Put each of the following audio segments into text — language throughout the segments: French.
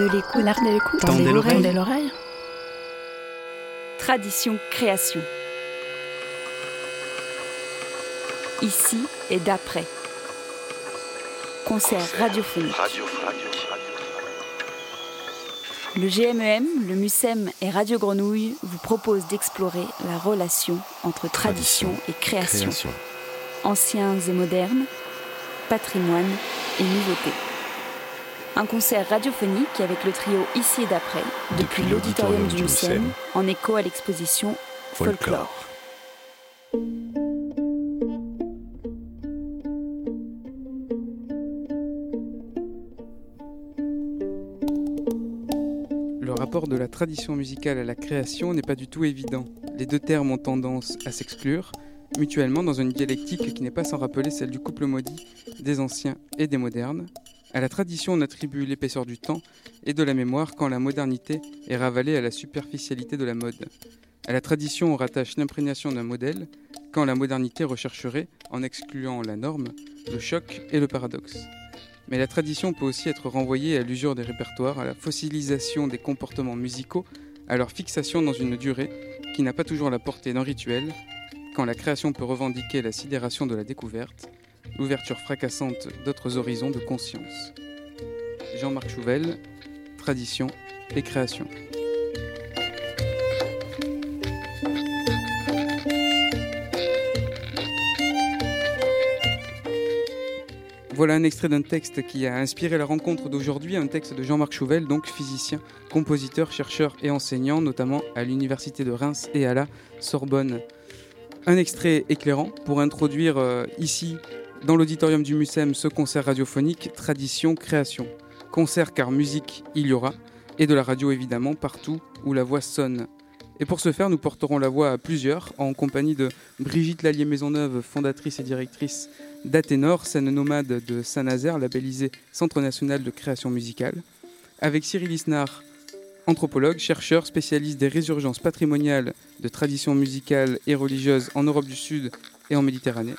de l'écoute. L'art de l'écoute. Tendez l'oreille. Tendez l'oreille. Tradition création. Ici et d'après. Concert radiophonique. Le GMEM, le MUSEM et Radio Grenouille vous proposent d'explorer la relation entre tradition et création, anciens et modernes, patrimoine et nouveauté. Un concert radiophonique avec le trio Ici et d'après, depuis, l'auditorium du MUSEM, en écho à l'exposition Folklore. Le rapport de la tradition musicale à la création n'est pas du tout évident. Les deux termes ont tendance à s'exclure mutuellement dans une dialectique qui n'est pas sans rappeler celle du couple maudit des anciens et des modernes. À la tradition, on attribue l'épaisseur du temps et de la mémoire quand la modernité est ravalée à la superficialité de la mode. À la tradition, on rattache l'imprégnation d'un modèle quand la modernité rechercherait, en excluant la norme, le choc et le paradoxe. Mais la tradition peut aussi être renvoyée à l'usure des répertoires, à la fossilisation des comportements musicaux, à leur fixation dans une durée qui n'a pas toujours la portée d'un rituel, quand la création peut revendiquer la sidération de la découverte, l'ouverture fracassante d'autres horizons de conscience. Jean-Marc Chouvel, Tradition et création. Voilà un extrait d'un texte qui a inspiré la rencontre d'aujourd'hui, un texte de Jean-Marc Chouvel, donc physicien, compositeur, chercheur et enseignant, notamment à l'Université de Reims et à la Sorbonne. Un extrait éclairant pour introduire euh, ici, dans l'auditorium du MUSEM, ce concert radiophonique Tradition Création. Concert car musique il y aura, et de la radio évidemment, partout où la voix sonne. Et pour ce faire, nous porterons la voix à plusieurs, en compagnie de Brigitte Lallier-Maisonneuve, fondatrice et directrice d'Athénor, scène nomade de Saint-Nazaire, labellisée Centre national de création musicale, avec Cyril Isnard, anthropologue, chercheur, spécialiste des résurgences patrimoniales de traditions musicales et religieuses en Europe du Sud et en Méditerranée,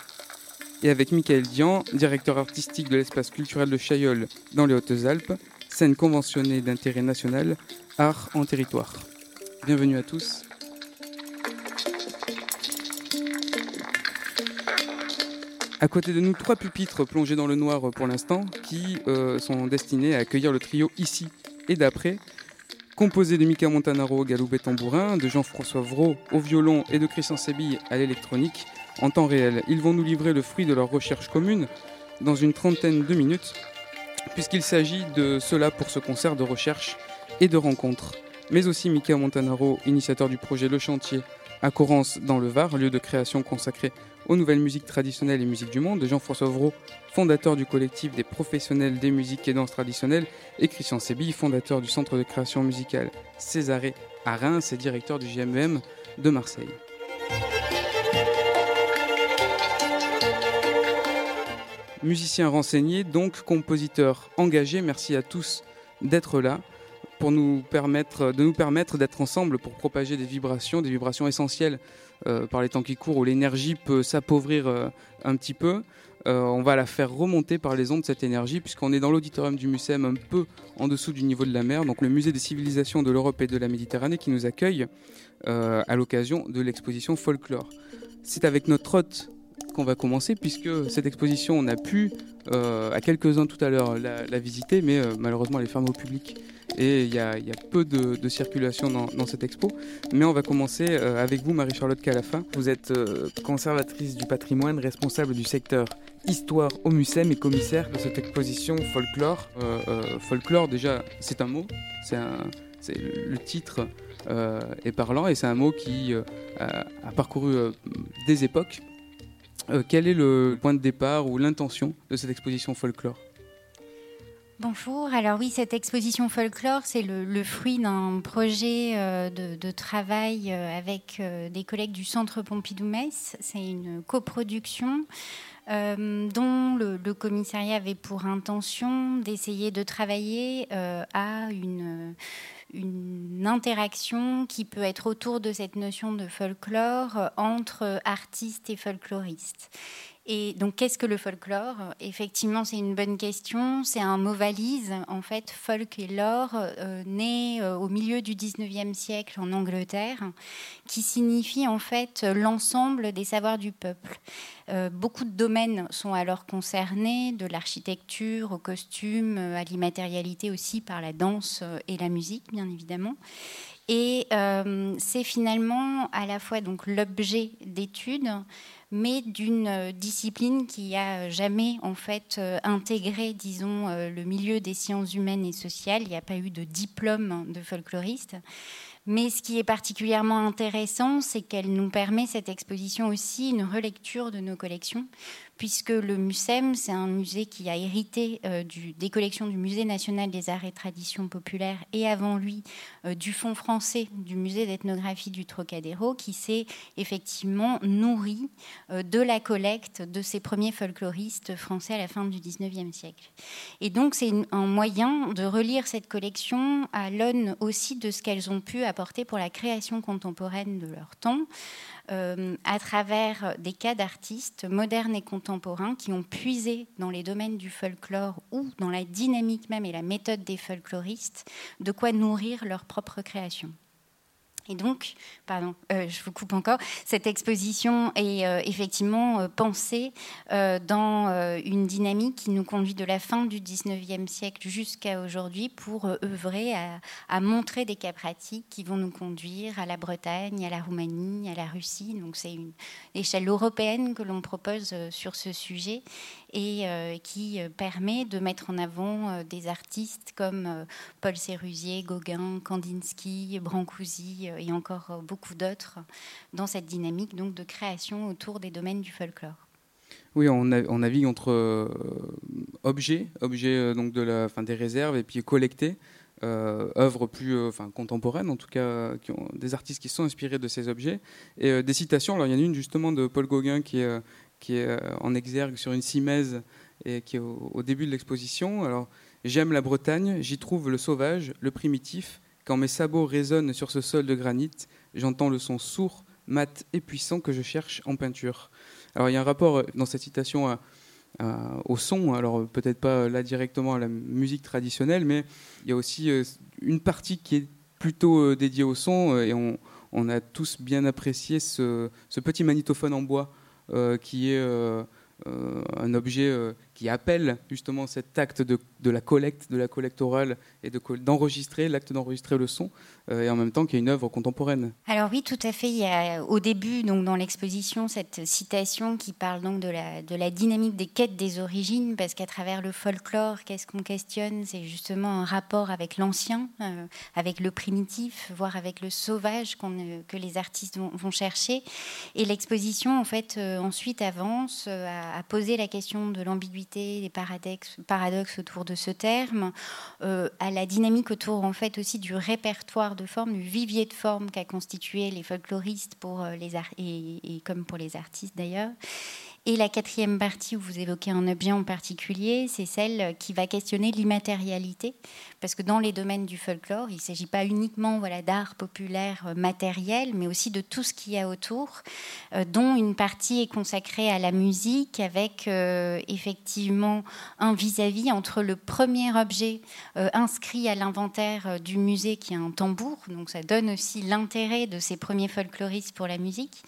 et avec Michael Dian, directeur artistique de l'espace culturel de Chailleul dans les Hautes-Alpes, scène conventionnée d'intérêt national, art en territoire. Bienvenue à tous. À côté de nous, trois pupitres plongés dans le noir pour l'instant, qui euh, sont destinés à accueillir le trio ici et d'après, composé de Mika Montanaro, Galoubet tambourin, de Jean-François Vraud au violon et de Christian Sébille à l'électronique, en temps réel. Ils vont nous livrer le fruit de leur recherche commune dans une trentaine de minutes, puisqu'il s'agit de cela pour ce concert de recherche et de rencontre. Mais aussi Mika Montanaro, initiateur du projet Le Chantier à Corrence dans le Var, lieu de création consacré aux nouvelles musiques traditionnelles et musiques du monde, de Jean-François Vraud, fondateur du collectif des professionnels des musiques et danses traditionnelles, et Christian Sébille, fondateur du centre de création musicale Césarée à Reims et directeur du GMEM de Marseille. Musicien renseigné, donc compositeur engagé, merci à tous d'être là pour nous permettre, de nous permettre d'être ensemble pour propager des vibrations, des vibrations essentielles euh, par les temps qui courent où l'énergie peut s'appauvrir euh, un petit peu. Euh, on va la faire remonter par les ondes cette énergie puisqu'on est dans l'auditorium du MUSEM un peu en dessous du niveau de la mer, donc le musée des civilisations de l'Europe et de la Méditerranée qui nous accueille à l'occasion de l'exposition Folklore. C'est avec notre hôte qu'on va commencer puisque cette exposition on a pu à quelques-uns tout à l'heure la, la visiter mais malheureusement elle est fermée au public et il y, a peu de, circulation dans, cette expo. Mais on va commencer euh, avec vous, Marie-Charlotte Calafin. Vous êtes euh, conservatrice du patrimoine, responsable du secteur Histoire au MUSEM et commissaire de cette exposition Folklore. Euh, folklore, déjà, c'est un mot, c'est le titre est parlant et c'est un mot qui a, a, parcouru des époques. Quel est le point de départ ou l'intention de cette exposition Folklore Bonjour, alors oui, cette exposition folklore, c'est le, fruit d'un projet euh, de, travail euh, avec euh, des collègues du Centre Pompidou-Metz. C'est une coproduction dont le, commissariat avait pour intention d'essayer de travailler à une, une interaction qui peut être autour de cette notion de folklore entre artistes et folkloristes. Et donc, qu'est-ce que le folklore? Effectivement, c'est une bonne question. C'est un mot valise. En fait, folk et lore, euh, né euh, au milieu du 19e siècle en Angleterre, qui signifie en fait l'ensemble des savoirs du peuple. Euh, beaucoup de domaines sont alors concernés, de l'architecture au costume, à l'immatérialité aussi par la danse et la musique, bien évidemment. Et c'est finalement à la fois l'objet d'étude, mais d'une euh, discipline qui a jamais en fait euh, intégré, disons, euh, le milieu des sciences humaines et sociales. Il n'y a pas eu de diplôme de folkloriste. Mais ce qui est particulièrement intéressant, c'est qu'elle nous permet, cette exposition aussi, une relecture de nos collections, puisque le MUSEM, c'est un musée qui a hérité euh, des collections du Musée national des arts et traditions populaires et avant lui euh, du Fonds français du Musée d'ethnographie du Trocadéro, qui s'est effectivement nourri euh, de la collecte de ces premiers folkloristes français à la fin du 19e siècle. Et donc c'est un moyen de relire cette collection à l'aune aussi de ce qu'elles ont pu apporter pour la création contemporaine de leur temps. Euh, à travers des cas d'artistes modernes et contemporains qui ont puisé dans les domaines du folklore ou dans la dynamique même et la méthode des folkloristes, de quoi nourrir leur propre création. Et donc, pardon, euh, je vous coupe encore, cette exposition est euh, effectivement euh, pensée dans une dynamique qui nous conduit de la fin du 19e siècle jusqu'à aujourd'hui pour œuvrer à, à, montrer des cas pratiques qui vont nous conduire à la Bretagne, à la Roumanie, à la Russie. Donc c'est une échelle européenne que l'on propose sur ce sujet et euh, qui euh, permet de mettre en avant euh, des artistes comme Paul Sérusier, Gauguin, Kandinsky, Brancusi et encore beaucoup d'autres dans cette dynamique donc de création autour des domaines du folklore. Oui, on, navigue entre objets, objets donc de la, fin, des réserves et puis collectés. œuvres plus enfin, contemporaines, en tout cas, des artistes qui sont inspirés de ces objets. Et des citations, il y en a une justement de Paul Gauguin qui est, qui est euh, en exergue sur une simèse et qui est au, début de l'exposition. Alors, j'aime la Bretagne, j'y trouve le sauvage, le primitif. Quand mes sabots résonnent sur ce sol de granit, j'entends le son sourd, mat et puissant que je cherche en peinture. Alors, il y a un rapport euh, dans cette citation au son, alors peut-être pas là directement à la musique traditionnelle, mais il y a aussi euh, une partie qui est plutôt dédiée au son, et on, a tous bien apprécié ce, petit magnétophone en bois euh, qui est euh, euh, un objet qui appelle justement cet acte de, la collecte, de la collecte orale et d'enregistrer, l'acte d'enregistrer le son, euh, et en même temps qu'il y a une œuvre contemporaine. Alors oui, tout à fait. Il y a au début, donc dans l'exposition, cette citation qui parle donc de la, dynamique des quêtes des origines, parce qu'à travers le folklore, qu'est-ce qu'on questionne? C'est justement un rapport avec l'ancien, euh, avec le primitif, voire avec le sauvage euh, que les artistes vont, chercher. Et l'exposition, en fait, ensuite avance à poser la question de l'ambiguïté des paradoxes, paradoxes autour de ce terme, euh, à la dynamique autour en fait aussi du répertoire de formes, du vivier de formes qu'a constitué les folkloristes pour euh, les et, et, comme pour les artistes d'ailleurs. Et la quatrième partie où vous évoquez un objet en particulier, c'est celle qui va questionner l'immatérialité, parce que dans les domaines du folklore, il ne s'agit pas uniquement voilà, d'art populaire euh, matériel, mais aussi de tout ce qu'il y a autour, euh, dont une partie est consacrée à la musique, avec euh, effectivement un vis-à-vis entre le premier objet inscrit à l'inventaire du musée qui est un tambour, donc ça donne aussi l'intérêt de ces premiers folkloristes pour la musique,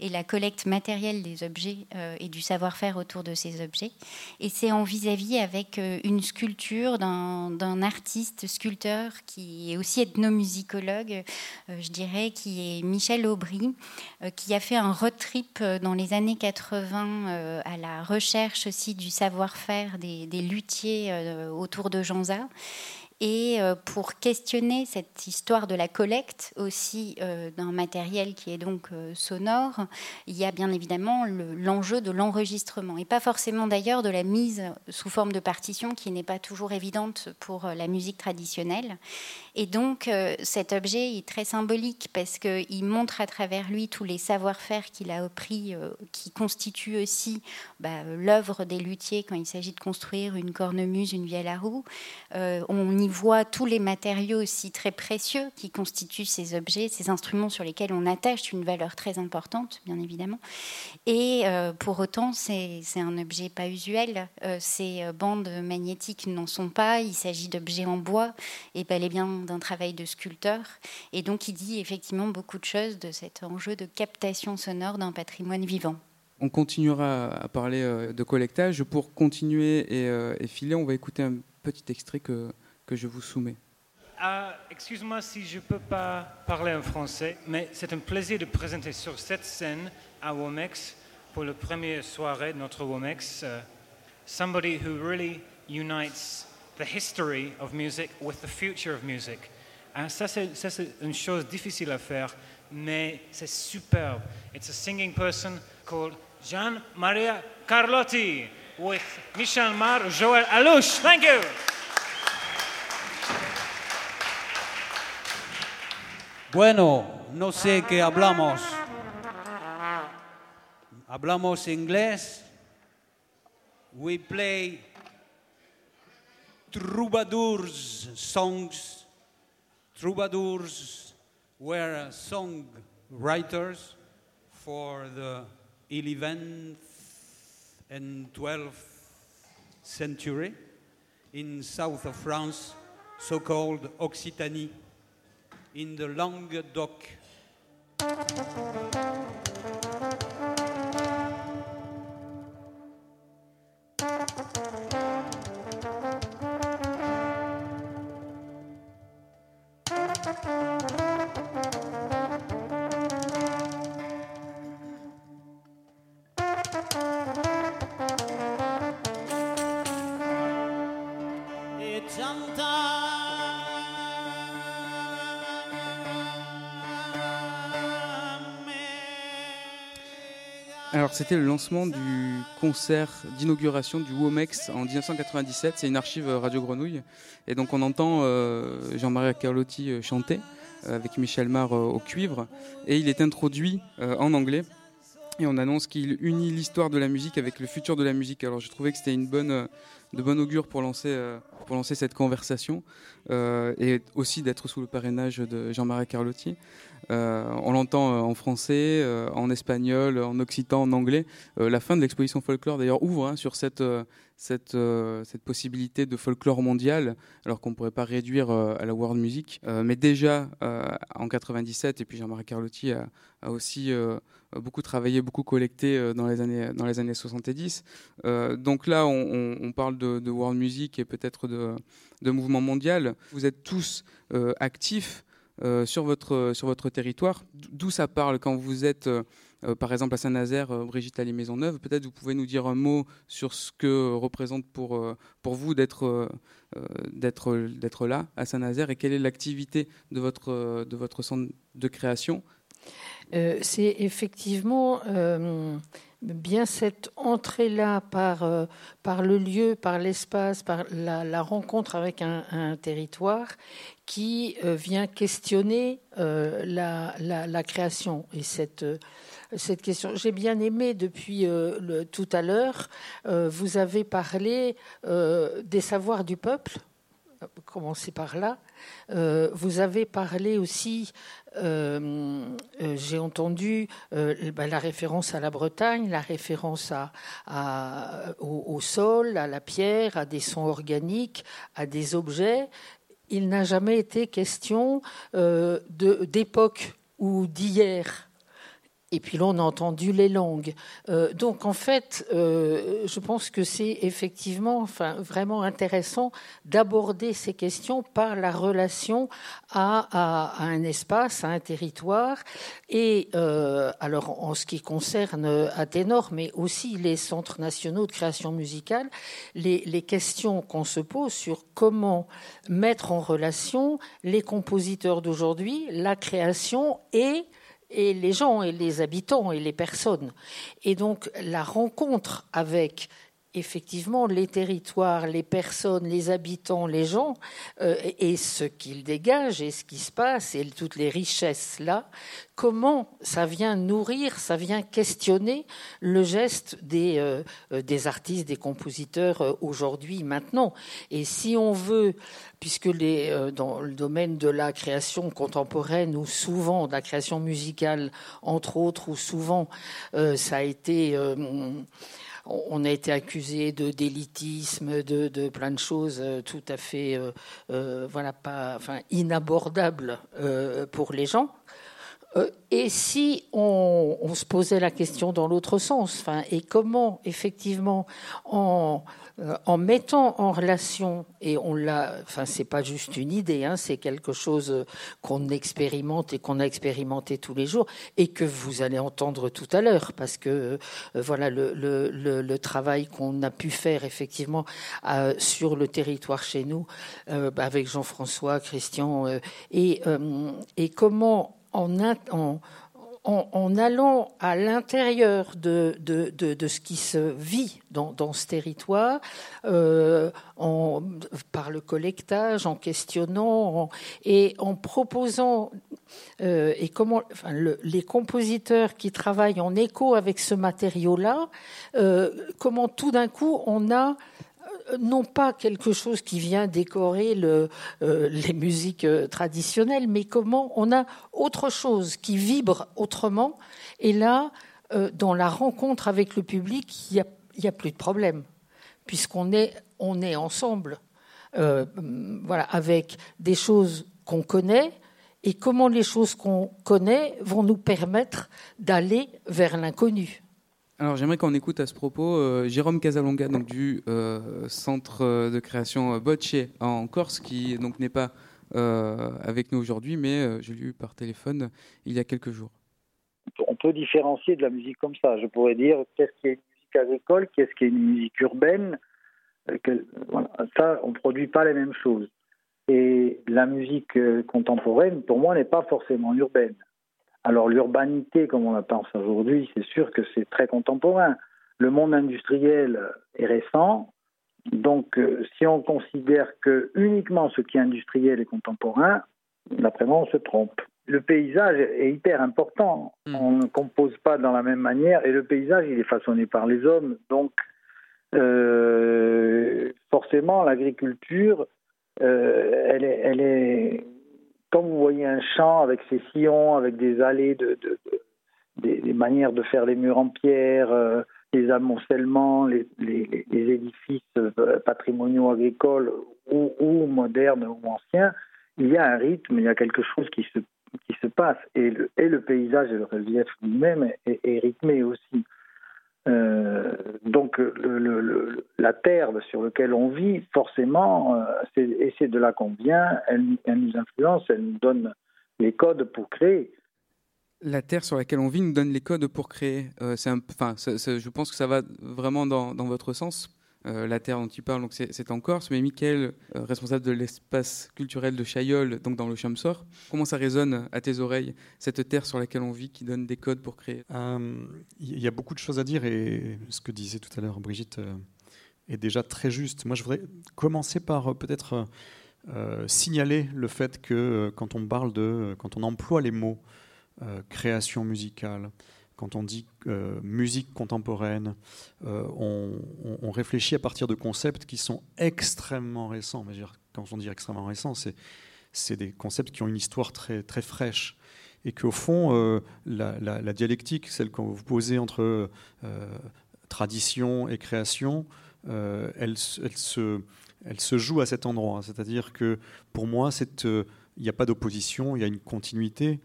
et la collecte matérielle des objets et du savoir-faire autour de ces objets. Et c'est en vis-à-vis avec une sculpture d'un artiste sculpteur, qui est aussi ethnomusicologue, euh, je dirais, qui est Michel Aubry, euh, qui a fait un road trip euh, dans les années 80 à la recherche aussi du savoir-faire des, des luthiers autour de Janza et euh, pour questionner cette histoire de la collecte aussi euh, d'un matériel qui est donc euh, sonore, il y a bien évidemment l'enjeu de l'enregistrement et pas forcément d'ailleurs de la mise sous forme de partition qui n'est pas toujours évidente pour la musique traditionnelle. Et donc cet objet est très symbolique parce qu'il montre à travers lui tous les savoir-faire qu'il a appris qui constituent aussi bah, l'œuvre des luthiers quand il s'agit de construire une cornemuse, une vielle à roue. Voit tous les matériaux aussi très précieux qui constituent ces objets, ces instruments sur lesquels on attache une valeur très importante, bien évidemment. Et euh, pour autant, c'est un objet pas usuel. Euh, ces bandes magnétiques n'en sont pas. Il s'agit d'objets en bois et bel et bien d'un travail de sculpteur. Et donc, il dit effectivement beaucoup de choses de cet enjeu de captation sonore d'un patrimoine vivant. On continuera à parler euh, de collectage. Pour continuer euh, et, filer, on va écouter un petit extrait que, que je vous soumets. Ah, excuse-moi si je ne peux pas parler en français, mais c'est un plaisir de présenter sur cette scène à Womex pour la première soirée de notre Womex uh, somebody who really unites the history of music with the future of music. Ah, ça, c'est une chose difficile à faire, mais c'est superbe. It's a singing person called Jean Maria Carlotti with Michel Mar, Joël Alouche. Thank you. Bueno, no sé qué hablamos. Hablamos inglés. We play troubadours songs. Troubadours were song writers for the 11th and 12th century in south of France, so-called Occitanie, in the Languedoc. C'était le lancement du concert d'inauguration du WOMEX en 1997, c'est une archive Radio Grenouille, et donc on entend euh, Jean-Marie Carlotti euh, chanter euh, avec Michel Mar au cuivre, et il est introduit en anglais, et on annonce qu'il unit l'histoire de la musique avec le futur de la musique. Alors je trouvais que c'était une bonne, de bonne augure pour lancer, pour lancer cette conversation, et aussi d'être sous le parrainage de Jean-Marie Carlotti. Euh, on l'entend euh, en français, euh, en espagnol, en occitan, en anglais. la fin de l'exposition folklore d'ailleurs ouvre hein, sur cette, possibilité de folklore mondial, alors qu'on ne pourrait pas réduire à la world music. mais déjà en 97, et puis Jean-Marie Carlotti a, aussi beaucoup travaillé, beaucoup collecté dans, les années, dans les années 70. donc là, on, parle de, world music et peut-être de, mouvement mondial. Vous êtes tous actifs sur, votre, sur votre territoire. D'où ça parle quand vous êtes, euh, euh, par exemple, à Saint-Nazaire, Brigitte Allée Maisonneuve Peut-être vous pouvez nous dire un mot sur ce que représente pour, vous d'être là, à Saint-Nazaire, et quelle est l'activité de votre, de votre centre de création? C'est effectivement bien cette entrée-là euh, par le lieu, par l'espace, par la, rencontre avec un, territoire qui euh, vient questionner euh, la, création et cette, cette question. J'ai bien aimé depuis tout à l'heure, vous avez parlé des savoirs du peuple, commencez par là. vous avez parlé aussi euh, euh, j'ai entendu euh, bah, la référence à la Bretagne, la référence à, au, sol, à la pierre, à des sons organiques, à des objets. Il n'a jamais été question d'époque ou d'hier et puis là, on a entendu les langues. Euh, donc, en fait, euh, je pense que c'est effectivement, enfin, vraiment intéressant d'aborder ces questions par la relation à, un espace, à un territoire. Et euh, alors, en ce qui concerne Athénor, mais aussi les centres nationaux de création musicale, les, les questions qu'on se pose sur comment mettre en relation les compositeurs d'aujourd'hui, la création et et les gens et les habitants et les personnes. Et donc la rencontre avec effectivement, les territoires, les personnes, les habitants, les gens, euh, et ce qu'ils dégagent et ce qui se passe, et toutes les richesses là, comment ça vient nourrir, ça vient questionner le geste des, euh, euh, des artistes, des compositeurs aujourd'hui, maintenant. Et si on veut, puisque les, dans le domaine de la création contemporaine, ou souvent de la création musicale, entre autres, ou souvent ça a été on a été accusé de d'élitisme, de, plein de choses euh, tout à fait, euh, euh, voilà, pas, enfin, inabordables pour les gens. et si on, se posait la question dans l'autre sens, enfin, et comment effectivement en en mettant en relation, et on l'a, enfin c'est pas juste une idée, hein, c'est quelque chose qu'on expérimente et qu'on a expérimenté tous les jours et que vous allez entendre tout à l'heure, parce que euh, voilà le, travail qu'on a pu faire effectivement euh, sur le territoire chez nous avec Jean-François, Christian, et, et comment en, en en, allant à l'intérieur de, ce qui se vit dans, ce territoire, euh, par le collectage, en questionnant et en proposant, euh, et comment les compositeurs qui travaillent en écho avec ce matériau-là, euh, comment tout d'un coup on a non pas quelque chose qui vient décorer euh, les musiques euh, traditionnelles, mais comment on a autre chose qui vibre autrement. Et là, euh, dans la rencontre avec le public, il n'y a, plus de problème, puisqu'on est, ensemble, avec des choses qu'on connaît, et comment les choses qu'on connaît vont nous permettre d'aller vers l'inconnu. Alors j'aimerais qu'on écoute à ce propos euh, Jérôme Casalonga donc du euh, centre de création Bocce en Corse qui donc n'est pas euh, avec nous aujourd'hui mais je l'ai eu par téléphone il y a quelques jours. On peut différencier de la musique comme ça. Je pourrais dire qu'est-ce qui est une musique agricole, qu'est-ce qui est une musique urbaine. Ça, on ne produit pas les mêmes choses. Et la musique contemporaine, pour moi, n'est pas forcément urbaine. Alors l'urbanité, comme on la pense aujourd'hui, c'est sûr que c'est très contemporain. Le monde industriel est récent, donc euh, si on considère que uniquement ce qui est industriel est contemporain, d'après moi, on se trompe. Le paysage est hyper important. Hmm. On ne compose pas dans la même manière et le paysage, il est façonné par les hommes. Donc, euh, forcément, l'agriculture, euh, elle, est, elle, est, comme vous voyez un champ avec ses sillons, avec des allées, de, des, manières de faire les murs en pierre, euh, les amoncellements, les, édifices euh, patrimoniaux agricoles ou, modernes ou anciens, il y a un rythme, il y a quelque chose qui se, passe. Et le paysage et le relief lui-même est rythmé aussi. Euh, donc la terre sur laquelle on vit, forcément, euh, et c'est de là qu'on vient, elle, nous influence, elle nous donne les codes pour créer. La terre sur laquelle on vit nous donne les codes pour créer. Euh, enfin, je pense que ça va vraiment dans votre sens. Euh, la terre dont tu parles, donc c'est en Corse, mais Mickaël, euh, responsable de l'espace culturel de Chaillol, donc dans le Chamsor, comment ça résonne à tes oreilles, cette terre sur laquelle on vit qui donne des codes pour créer? Euh, Il y a beaucoup de choses à dire et ce que disait tout à l'heure Brigitte est déjà très juste. Moi, je voudrais commencer par peut-être signaler le fait que quand on parle de, quand on emploie les mots création musicale, quand on dit euh, musique contemporaine, euh, on, réfléchit à partir de concepts qui sont extrêmement récents. Quand on dit extrêmement récents, c'est des concepts qui ont une histoire très, très fraîche. Et qu'au fond, euh, la, dialectique, celle que vous posez entre tradition et création, elle se joue à cet endroit. C'est-à-dire que pour moi, il n'y a pas d'opposition, il y a une continuité.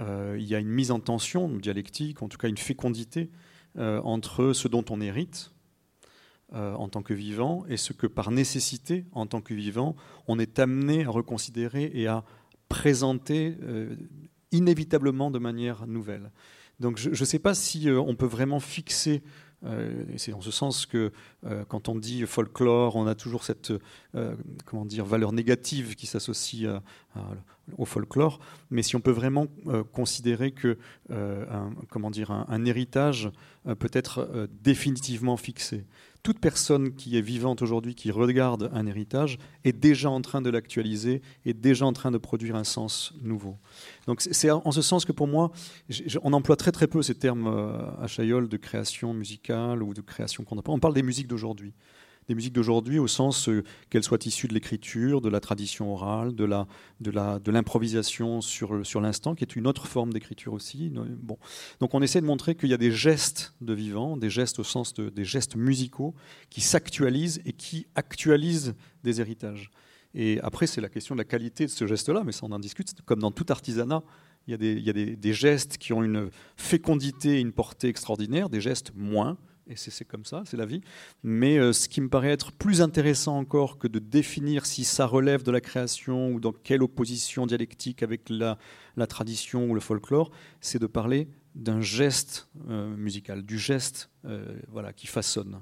Euh, il y a une mise en tension dialectique, en tout cas une fécondité euh, entre ce dont on hérite euh, en tant que vivant et ce que par nécessité, en tant que vivant, on est amené à reconsidérer et à présenter inévitablement de manière nouvelle. Donc je ne sais pas si on peut vraiment fixer et c'est dans ce sens que quand on dit folklore, on a toujours cette comment dire, valeur négative qui s'associe au folklore, mais si on peut vraiment euh, considérer que un, comment dire, un, héritage peut être définitivement fixé. Toute personne qui est vivante aujourd'hui, qui regarde un héritage, est déjà en train de l'actualiser, est déjà en train de produire un sens nouveau. Donc c'est en ce sens que pour moi, on emploie très très peu ces termes à Chaillol de création musicale ou de création contemporaine. On parle des musiques d'aujourd'hui des musiques d'aujourd'hui au sens euh, qu'elles soient issues de l'écriture, de la tradition orale, de l'improvisation sur l'instant, qui est une autre forme d'écriture aussi. Bon, donc on essaie de montrer qu'il y a des gestes de vivant, des gestes au sens de, des gestes musicaux qui s'actualisent et qui actualisent des héritages. Et après, c'est la question de la qualité de ce geste-là, mais ça on en discute. Comme dans tout artisanat, il y a, des, gestes qui ont une fécondité, une portée extraordinaire, des gestes moins, et c'est comme ça, c'est la vie. Mais euh, ce qui me paraît être plus intéressant encore que de définir si ça relève de la création ou dans quelle opposition dialectique avec la, tradition ou le folklore, c'est de parler d'un geste euh, musical, du geste euh, voilà, qui façonne.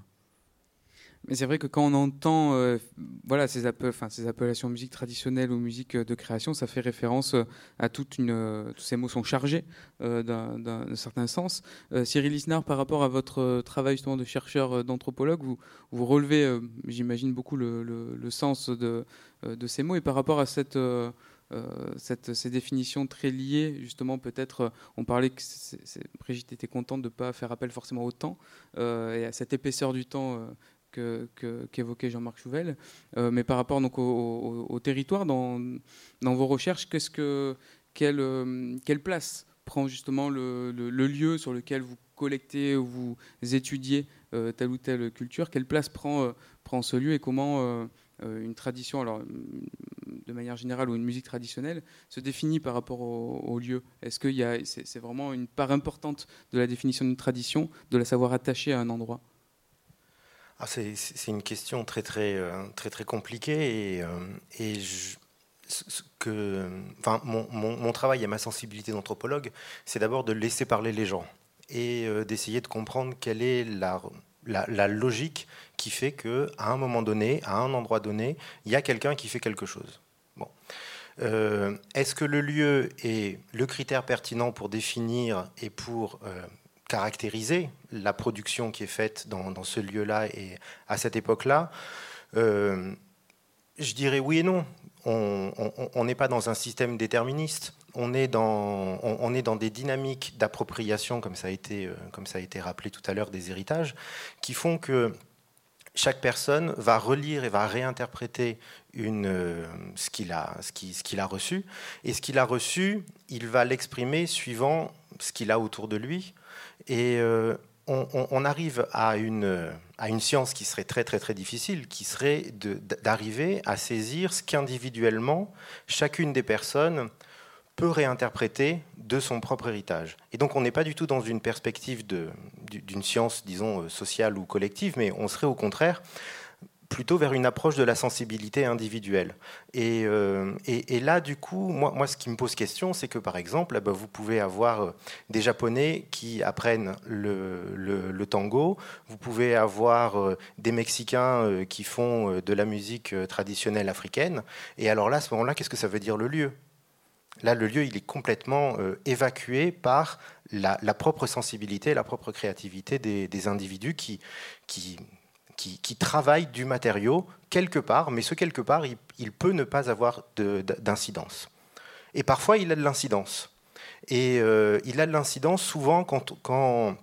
Mais c'est vrai que quand on entend euh, voilà, ces, appellations musique traditionnelle ou musique de création, ça fait référence euh, à toute une. Euh, tous ces mots sont chargés d'un certain sens. Cyril Lisnard, par rapport à votre travail justement de chercheur, d'anthropologue, vous, relevez, j'imagine, beaucoup le, sens de, ces mots. Et par rapport à cette. Ces définitions très liées, justement, peut-être, on parlait que Brigitte était contente de ne pas faire appel forcément au temps et à cette épaisseur du temps qu'évoquait Jean-Marc Chouvel. Euh, mais par rapport donc, au, territoire, dans, vos recherches, euh, quelle, place prend justement le, lieu sur lequel vous collectez ou vous étudiez euh, telle ou telle culture? Quelle place prend, ce lieu et comment une tradition, alors de manière générale, ou une musique traditionnelle, se définit par rapport au, au lieu? Est-ce que c'est vraiment une part importante de la définition d'une tradition de la savoir attachée à un endroit? Ah, c'est, une question très très euh, très très compliquée et, euh, que, enfin, mon, travail et ma sensibilité d'anthropologue, c'est d'abord de laisser parler les gens et euh, d'essayer de comprendre quelle est la, la, logique qui fait que à un moment donné, à un endroit donné, il y a quelqu'un qui fait quelque chose. Bon. est-ce que le lieu est le critère pertinent pour définir et pour caractériser la production qui est faite dans, ce lieu-là et à cette époque-là euh, Je dirais oui et non. On n'est pas dans un système déterministe. On est dans, des dynamiques d'appropriation, comme, ça a été, euh, comme ça a été rappelé tout à l'heure, des héritages, qui font que chaque personne va relire et va réinterpréter euh, ce qu'il a reçu. Et ce qu'il a reçu, il va l'exprimer suivant ce qu'il a autour de lui, et euh, on, arrive à une, à une science qui serait très très très difficile, qui serait d'arriver à saisir ce qu'individuellement chacune des personnes peut réinterpréter de son propre héritage. Et donc on n'est pas du tout dans une perspective d'une science, disons, euh, sociale ou collective, mais on serait au contraire plutôt vers une approche de la sensibilité individuelle. Et, euh, et, là, du coup, moi, moi, ce qui me pose question, c'est que, par exemple, eh ben, vous pouvez avoir euh, des Japonais qui apprennent le, le, tango, vous pouvez avoir euh, des Mexicains qui font de la musique traditionnelle africaine, et alors là, à ce moment-là, qu'est-ce que ça veut dire le lieu? Là, le lieu, il est complètement évacué par la, la, propre sensibilité, la propre créativité des, des individus qui, qui qui, travaille du matériau quelque part, mais ce quelque part, il, peut ne pas avoir d'incidence. Et parfois, il a de l'incidence. Et euh, il a de l'incidence souvent quand, quand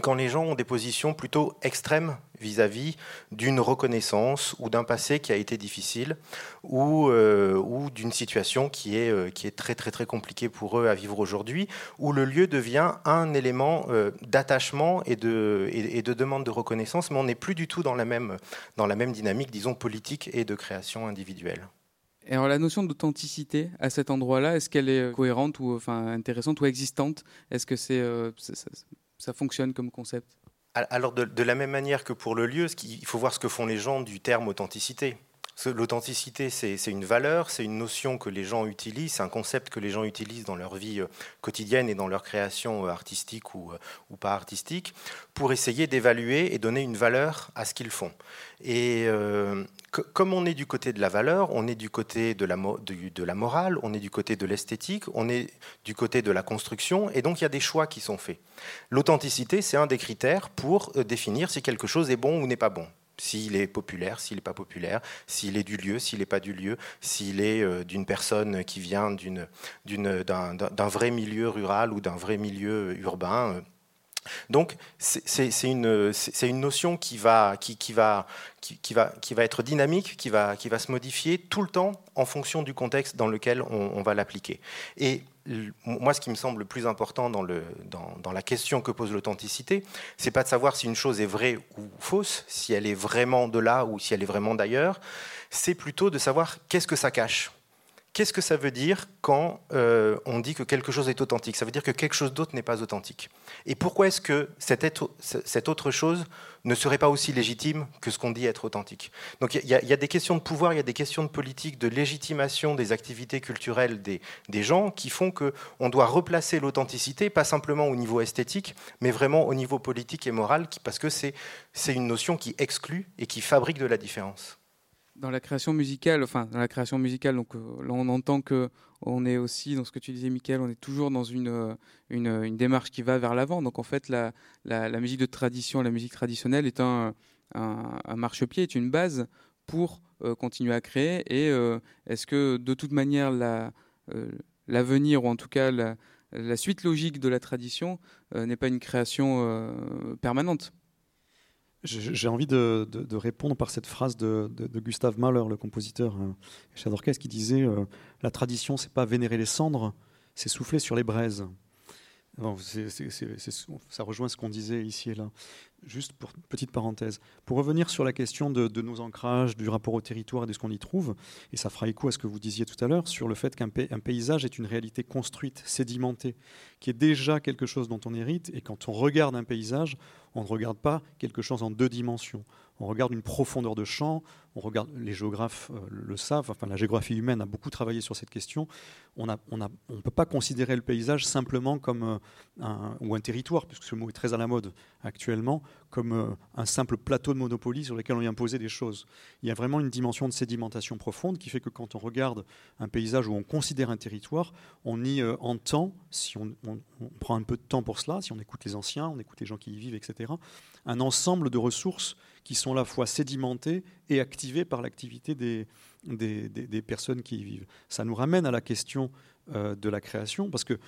quand les gens ont des positions plutôt extrêmes vis-à-vis d'une reconnaissance ou d'un passé qui a été difficile ou, euh, d'une situation qui est, euh, qui est très très très compliquée pour eux à vivre aujourd'hui, où le lieu devient un élément euh, d'attachement et de, et, de demande de reconnaissance, mais on n'est plus du tout dans la, même, dans la même dynamique, disons, politique et de création individuelle. Et alors la notion d'authenticité à cet endroit-là, est-ce qu'elle est cohérente ou enfin intéressante ou existante? Est-ce que c'est ça fonctionne comme concept? Alors, de, la même manière que pour le lieu, il faut voir ce que font les gens du terme authenticité. L'authenticité, c'est une valeur, c'est une notion que les gens utilisent, c'est un concept que les gens utilisent dans leur vie quotidienne et dans leur création artistique ou, ou pas artistique, pour essayer d'évaluer et donner une valeur à ce qu'ils font. Et comme on est du côté de la valeur, on est du côté de la, morale, on est du côté de l'esthétique, on est du côté de la construction, et donc il y a des choix qui sont faits. L'authenticité, c'est un des critères pour euh, définir si quelque chose est bon ou n'est pas bon s'il est populaire, s'il n'est pas populaire, s'il est du lieu, s'il n'est pas du lieu, s'il est euh, d'une personne qui vient d'un vrai milieu rural ou d'un vrai milieu urbain. Donc c'est une, notion qui va, être dynamique, qui va, se modifier tout le temps en fonction du contexte dans lequel on, va l'appliquer. Et moi, ce qui me semble le plus important dans, dans la question que pose l'authenticité, c'est pas de savoir si une chose est vraie ou fausse, si elle est vraiment de là ou si elle est vraiment d'ailleurs, c'est plutôt de savoir qu'est-ce que ça cache. Qu'est-ce que ça veut dire quand euh, on dit que quelque chose est authentique? Ça veut dire que quelque chose d'autre n'est pas authentique. Et pourquoi est-ce que cette, autre chose ne serait pas aussi légitime que ce qu'on dit être authentique? Donc il y, a des questions de pouvoir, il y a des questions de politique, de légitimation des activités culturelles des, gens qui font qu'on doit replacer l'authenticité, pas simplement au niveau esthétique, mais vraiment au niveau politique et moral, parce que c'est une notion qui exclut et qui fabrique de la différence dans la création musicale, enfin dans la création musicale, donc euh, là on entend que on est aussi dans ce que tu disais, Michael, on est toujours dans une, euh, une, démarche qui va vers l'avant. Donc en fait, la, la, musique de tradition, la musique traditionnelle est un, un, marchepied, est une base pour euh, continuer à créer. Et est-ce que de toute manière l'avenir ou en tout cas la, la, suite logique de la tradition n'est pas une création permanente? J'ai envie de, répondre par cette phrase de, Gustave Mahler, le compositeur euh, chef d'orchestre, qui disait euh, La tradition, c'est pas vénérer les cendres, c'est souffler sur les braises ça rejoint ce qu'on disait ici et là. Juste pour petite parenthèse. Pour revenir sur la question de, nos ancrages, du rapport au territoire et de ce qu'on y trouve, et ça fera écho à ce que vous disiez tout à l'heure, sur le fait qu'un paysage est une réalité construite, sédimentée, qui est déjà quelque chose dont on hérite, et quand on regarde un paysage, on ne regarde pas quelque chose en deux dimensions on regarde une profondeur de champ, on regarde, les géographes euh, le savent, enfin la géographie humaine a beaucoup travaillé sur cette question. On ne peut pas considérer le paysage simplement comme euh, un, ou territoire, puisque ce mot est très à la mode actuellement, comme euh, un simple plateau de monopoly sur lequel on vient poser des choses. Il y a vraiment une dimension de sédimentation profonde qui fait que quand on regarde un paysage où on considère un territoire, on y entend, si on, prend un peu de temps pour cela, si on écoute les anciens, on écoute les gens qui y vivent, etc., un ensemble de ressources qui sont à la fois sédimentées et activées par l'activité des, personnes qui y vivent. Ça nous ramène à la question euh, de la création, parce que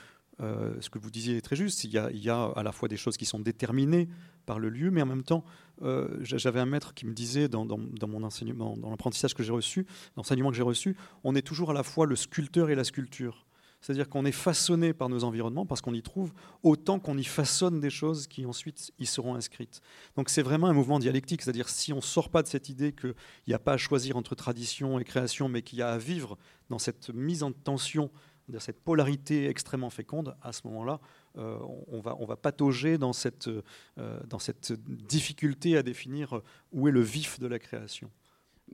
euh, ce que vous disiez est très juste, il y, a, à la fois des choses qui sont déterminées par le lieu, mais en même temps, euh, j'avais un maître qui me disait dans mon enseignement, dans l'apprentissage que j'ai reçu, l'enseignement que j'ai reçu, on est toujours à la fois le sculpteur et la sculpture. C'est-à-dire qu'on est façonné par nos environnements parce qu'on y trouve autant qu'on y façonne des choses qui ensuite y seront inscrites. Donc c'est vraiment un mouvement dialectique, c'est-à-dire si on ne sort pas de cette idée qu'il n'y a pas à choisir entre tradition et création, mais qu'il y a à vivre dans cette mise en tension, dans cette polarité extrêmement féconde, à ce moment-là, euh, on, va, on va patauger dans cette, euh, dans cette difficulté à définir où est le vif de la création.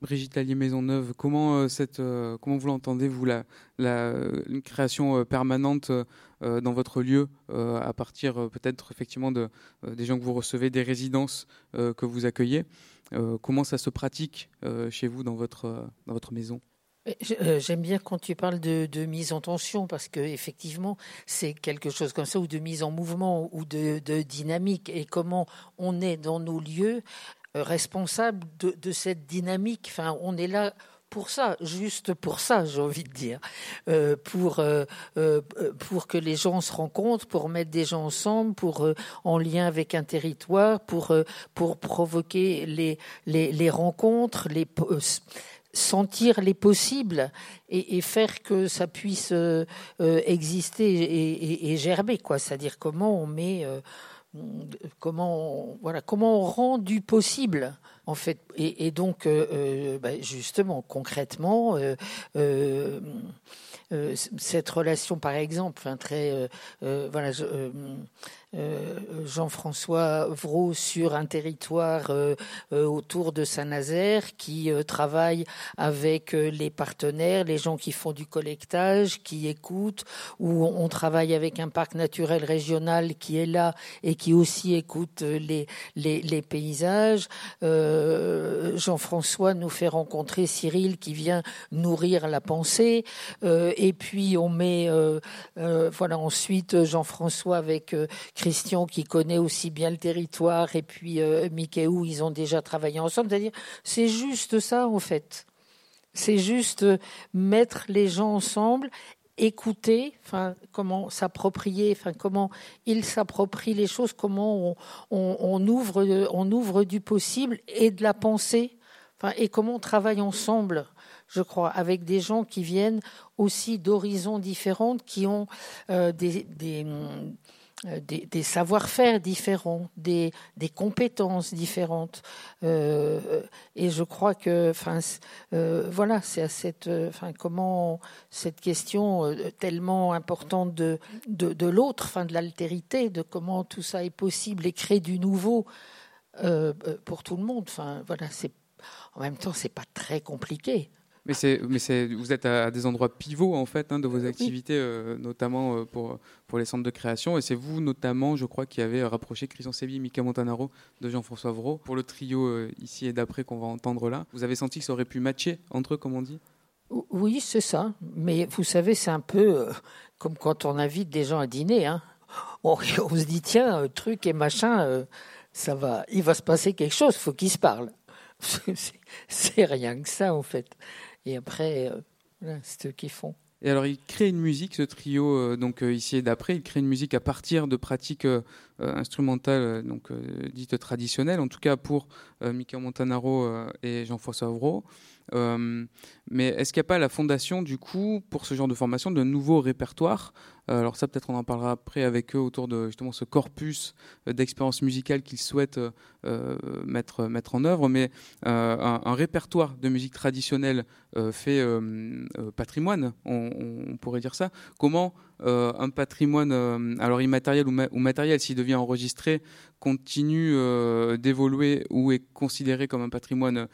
Brigitte Allier Maisonneuve, comment, euh, cette, euh, comment vous l'entendez, vous, la, la une création euh, permanente dans votre lieu, à partir peut-être effectivement de, des gens que vous recevez, des résidences que vous accueillez Comment ça se pratique chez vous, dans votre, dans votre maison? J'aime bien quand tu parles de, de, mise en tension parce que effectivement c'est quelque chose comme ça ou de mise en mouvement ou de, de, dynamique. Et comment on est dans nos lieux euh, responsable de, cette dynamique. Enfin, on est là pour ça, juste pour ça, j'ai envie de dire, euh, pour euh, pour que les gens se rencontrent, pour mettre des gens ensemble, pour en lien avec un territoire, pour pour provoquer les les, les rencontres, les sentir les possibles et, faire que ça puisse exister et, et, gerber quoi. C'est-à-dire comment on met comment voilà comment on rend du possible en fait. Et, donc euh, euh, bah, justement concrètement euh, cette relation, par exemple, très, voilà, Jean-François Vraud sur un territoire euh, euh, autour de Saint-Nazaire qui travaille avec les partenaires, les gens qui font du collectage, qui écoutent, où on travaille avec un parc naturel régional qui est là et qui aussi écoute les paysages. Jean-François nous fait rencontrer Cyril qui vient nourrir la pensée. et puis on met, voilà, ensuite Jean-François avec Christian qui connaît aussi bien le territoire et puis euh, où ils ont déjà travaillé ensemble. C'est-à-dire, c'est juste ça en fait. C'est juste mettre les gens ensemble écouter, enfin, comment s'approprier, enfin, comment ils s'approprient les choses, comment on, ouvre, on ouvre du possible et de la pensée, enfin, et comment on travaille ensemble, je crois, avec des gens qui viennent aussi d'horizons différents, qui ont euh, des, euh, des, savoir-faire différents, des, compétences différentes. Euh, et je crois que, enfin, euh, voilà, c'est à cette, enfin, comment cette question tellement importante de, de, l'autre, enfin, de l'altérité, de comment tout ça est possible et créer du nouveau pour tout le monde. Enfin, voilà, en même temps, c'est pas très compliqué. Mais, c'est, mais c'est, vous êtes à des endroits pivots en fait hein, de vos activités, euh, notamment euh, pour, pour les centres de création. Et c'est vous notamment, je crois, qui avez rapproché Christian Séville, Mika Montanaro de Jean-François Vraud pour le trio euh, ici et d'après qu'on va entendre là. Vous avez senti que ça aurait pu matcher entre eux, comme on dit? Oui, c'est ça. Mais vous savez, c'est un peu comme quand on invite des gens à dîner. Hein. On, on, se dit, tiens, truc et machin, ça va, il va se passer quelque chose, faut qu'ils se parlent. c'est rien que ça, en fait. Et après, euh, c'est eux qui font. Et alors, il crée une musique, ce trio, euh, donc euh, ici et d'après, il crée une musique à partir de pratiques instrumentales, donc dites traditionnelles, en tout cas pour Mika Montanaro et Jean-François Avro. mais est-ce qu'il n'y a pas la fondation, du coup, pour ce genre de formation, de nouveaux répertoires? Alors ça, peut-être on en parlera après avec eux autour de justement ce corpus d'expérience musicale qu'ils souhaitent mettre, mettre en œuvre, mais un, un, répertoire de musique traditionnelle fait patrimoine, on, pourrait dire ça. Comment un patrimoine, alors immatériel ou, matériel, s'il devient enregistré, continue d'évoluer ou est considéré comme un patrimoine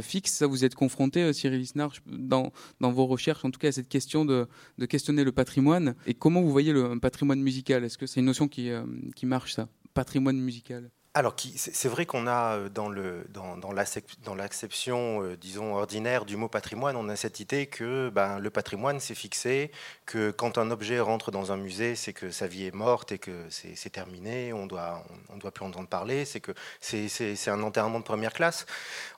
fixe? Ça, vous êtes confronté, Cyril Isnard, dans, dans, vos recherches, en tout cas, à cette question de, de questionner le patrimoine. Et comment vous voyez le patrimoine musical? Est-ce que c'est une notion qui, euh, qui marche, ça? Patrimoine musical alors, c'est vrai qu'on a euh, dans, l'acception, euh, disons, ordinaire du mot patrimoine, on a cette idée que ben, le patrimoine, c'est fixé, que quand un objet rentre dans un musée, c'est que sa vie est morte et que c'est terminé, on doit, on, doit plus entendre parler, c'est que c'est un enterrement de première classe.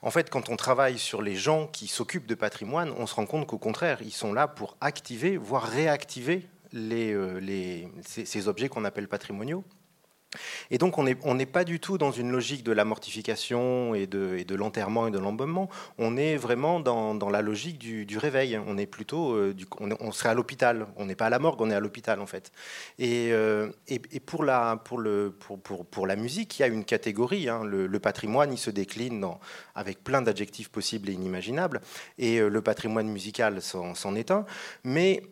En fait, quand on travaille sur les gens qui s'occupent de patrimoine, on se rend compte qu'au contraire, ils sont là pour activer, voire réactiver euh, ces objets qu'on appelle patrimoniaux. Et donc on n'est pas du tout dans une logique de la mortification et de, l'enterrement et de l'embaumement. On est vraiment dans, la logique du, réveil. On est plutôt, euh, on, serait à l'hôpital. On n'est pas à la morgue, on est à l'hôpital en fait. Et, euh, pour, la, musique, il y a une catégorie. Hein. Le, patrimoine, il se décline avec plein d'adjectifs possibles et inimaginables. Et euh, le patrimoine musical s'en est un. Mais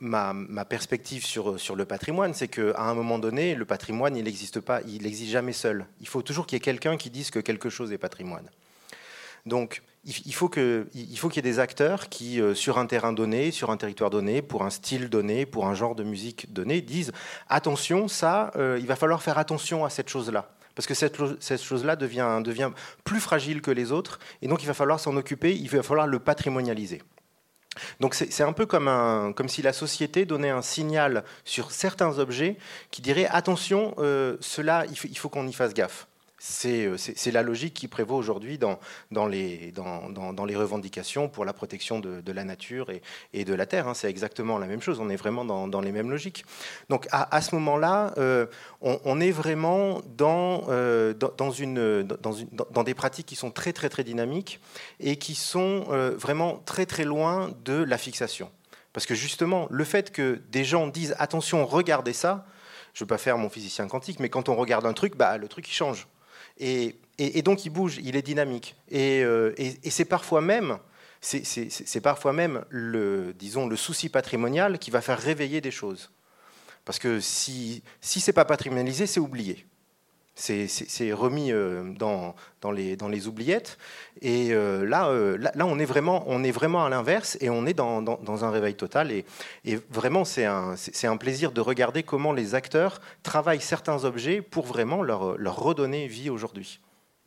ma, perspective sur, le patrimoine, c'est qu'à un moment donné, le patrimoine, il n'existe pas, il n'existe jamais seul. Il faut toujours qu'il y ait quelqu'un qui dise que quelque chose est patrimoine. Donc, il faut qu'il y ait des acteurs qui, euh, sur un terrain donné, sur un territoire donné, pour un style donné, pour un genre de musique donné, disent attention, ça, euh, il va falloir faire attention à cette chose-là. Parce que cette, chose-là devient plus fragile que les autres, et donc il va falloir s'en occuper, il va falloir le patrimonialiser. Donc c'est un peu comme, si la société donnait un signal sur certains objets qui dirait attention, euh, cela, il faut qu'on y fasse gaffe. Euh, c'est la logique qui prévaut aujourd'hui dans, les, revendications pour la protection de, la nature et, de la terre. Hein. C'est exactement la même chose, on est vraiment dans, les mêmes logiques. Donc à, ce moment-là, euh, on, est vraiment dans, euh, dans des pratiques qui sont très très très dynamiques et qui sont vraiment très très loin de la fixation. Parce que justement, le fait que des gens disent attention, regardez ça, je ne veux pas faire mon physicien quantique, mais quand on regarde un truc, bah, le truc il change. Et, donc il bouge, il est dynamique. Euh, et, c'est parfois même, c'est parfois même le, disons, le souci patrimonial qui va faire réveiller des choses. Parce que si, si ce n'est pas patrimonialisé, c'est oublié. C'est remis euh, dans, les, oubliettes. Et euh, là, euh, là, là, on, est vraiment, on est vraiment à l'inverse et on est dans, un réveil total. Et, vraiment, c'est un, plaisir de regarder comment les acteurs travaillent certains objets pour vraiment leur redonner vie aujourd'hui.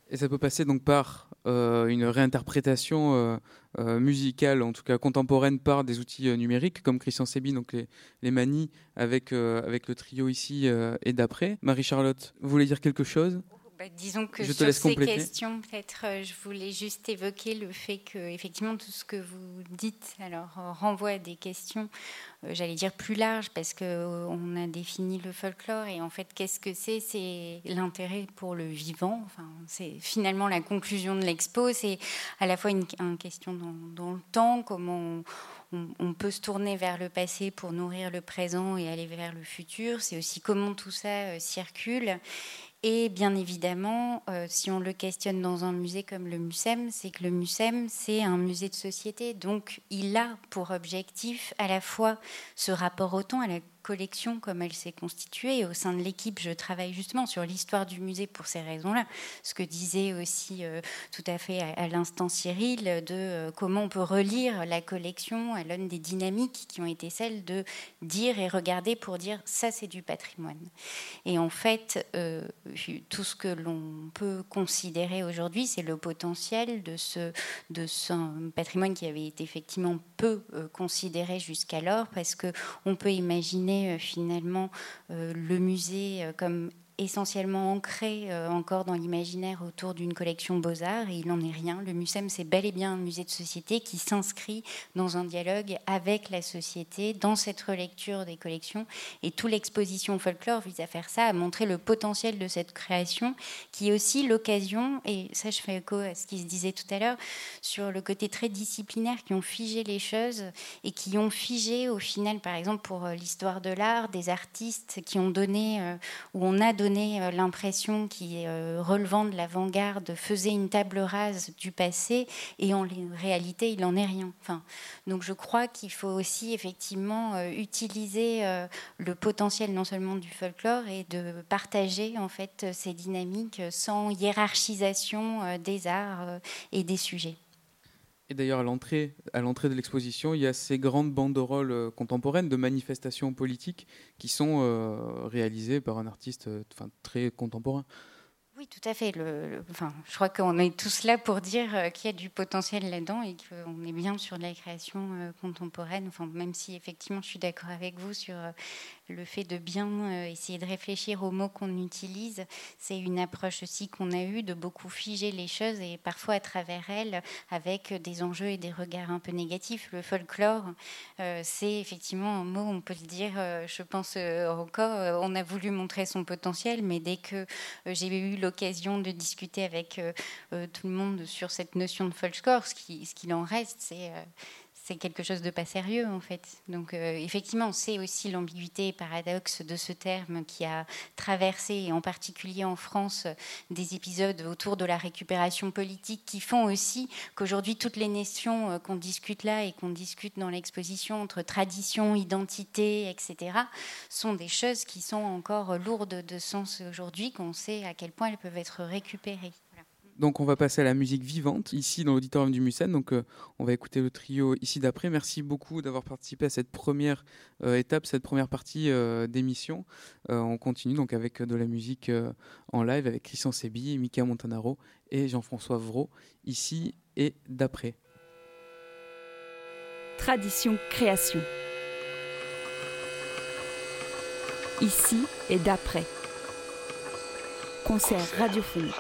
Et ça peut passer donc par euh, une réinterprétation euh, euh, musicale, en tout cas contemporaine, par des outils numériques comme Christian Sebi, donc les, manies avec, avec le trio ici et d'après. Marie-Charlotte, vous voulez dire quelque chose? Bah, disons que je sur ces questions, peut-être, je voulais juste évoquer le fait que, effectivement, tout ce que vous dites, alors renvoie à des questions euh, j'allais dire plus large, parce qu'on euh, a défini le folklore, et en fait, qu'est-ce que c'est? C'est l'intérêt pour le vivant. Enfin, c'est finalement la conclusion de l'expo, c'est à la fois une, question dans, le temps, comment on, peut se tourner vers le passé pour nourrir le présent et aller vers le futur, c'est aussi comment tout ça euh, circule. Et bien évidemment, si on le questionne dans un musée comme le MUSEM, c'est que le MUSEM, c'est un musée de société. Donc, il a pour objectif à la fois ce rapport au temps, à la collection comme elle s'est constituée. Au sein de l'équipe, je travaille justement sur l'histoire du musée pour ces raisons-là. Ce que disait aussi euh, tout à fait à, l'instant Cyril, de euh, comment on peut relire la collection à l'aune des dynamiques qui ont été celles de dire et regarder pour dire ça c'est du patrimoine. Et en fait, euh, tout ce que l'on peut considérer aujourd'hui, c'est le potentiel de ce, de ce patrimoine qui avait été effectivement peu considéré jusqu'alors, parce qu'on peut imaginer euh, finalement euh, le musée euh, comme essentiellement ancré euh, encore dans l'imaginaire autour d'une collection beaux-arts, et il n'en est rien. Le MUSEM, c'est bel et bien un musée de société qui s'inscrit dans un dialogue avec la société, dans cette relecture des collections, et toute l'exposition folklore vise à faire ça, à montrer le potentiel de cette création, qui est aussi l'occasion, et ça je fais écho à ce qui se disait tout à l'heure, sur le côté très disciplinaire qui ont figé les choses, et qui ont figé au final, par exemple pour euh, l'histoire de l'art, des artistes qui ont donné, euh, ou on a donné euh, l'impression qui, euh, relevant de l'avant-garde, faisait une table rase du passé, et en réalité, il n'en est rien. Enfin, donc je crois qu'il faut aussi effectivement euh, utiliser le potentiel non seulement du folklore et de partager en fait ces dynamiques sans hiérarchisation des arts et des sujets. Et d'ailleurs, à l'entrée, de l'exposition, il y a ces grandes banderoles euh, contemporaines de manifestations politiques qui sont euh, réalisées par un artiste euh, enfin, très contemporain. Oui, tout à fait. Enfin, je crois qu'on est tous là pour dire qu'il y a du potentiel là-dedans et qu'on est bien sur de la création contemporaine. Enfin, même si effectivement, je suis d'accord avec vous sur le fait de bien essayer de réfléchir aux mots qu'on utilise. C'est une approche aussi qu'on a eue de beaucoup figer les choses et parfois à travers elles avec des enjeux et des regards un peu négatifs. Le folklore, c'est effectivement un mot, on peut le dire, je pense encore, on a voulu montrer son potentiel, mais dès que j'ai eu l'occasion de discuter avec euh, euh, tout le monde sur cette notion de folklore. Ce qu'il en reste, c'est euh, c'est quelque chose de pas sérieux en fait. Donc effectivement, c'est aussi l'ambiguïté et paradoxe de ce terme qui a traversé, et en particulier en France, des épisodes autour de la récupération politique qui font aussi qu'aujourd'hui toutes les nations qu'on discute là et qu'on discute dans l'exposition entre tradition, identité, etc., sont des choses qui sont encore lourdes de sens aujourd'hui, qu'on sait à quel point elles peuvent être récupérées. Donc on va passer à la musique vivante ici dans l'auditorium du Musen. Donc euh, on va écouter le trio ici d'après. Merci beaucoup d'avoir participé à cette première euh, étape, cette première partie euh, d'émission. on continue donc avec de la musique en live avec Christian Sebi, Mika Montanaro et Jean-François Vro ici et d'après. Tradition création. Ici et d'après. Concert radiophonique.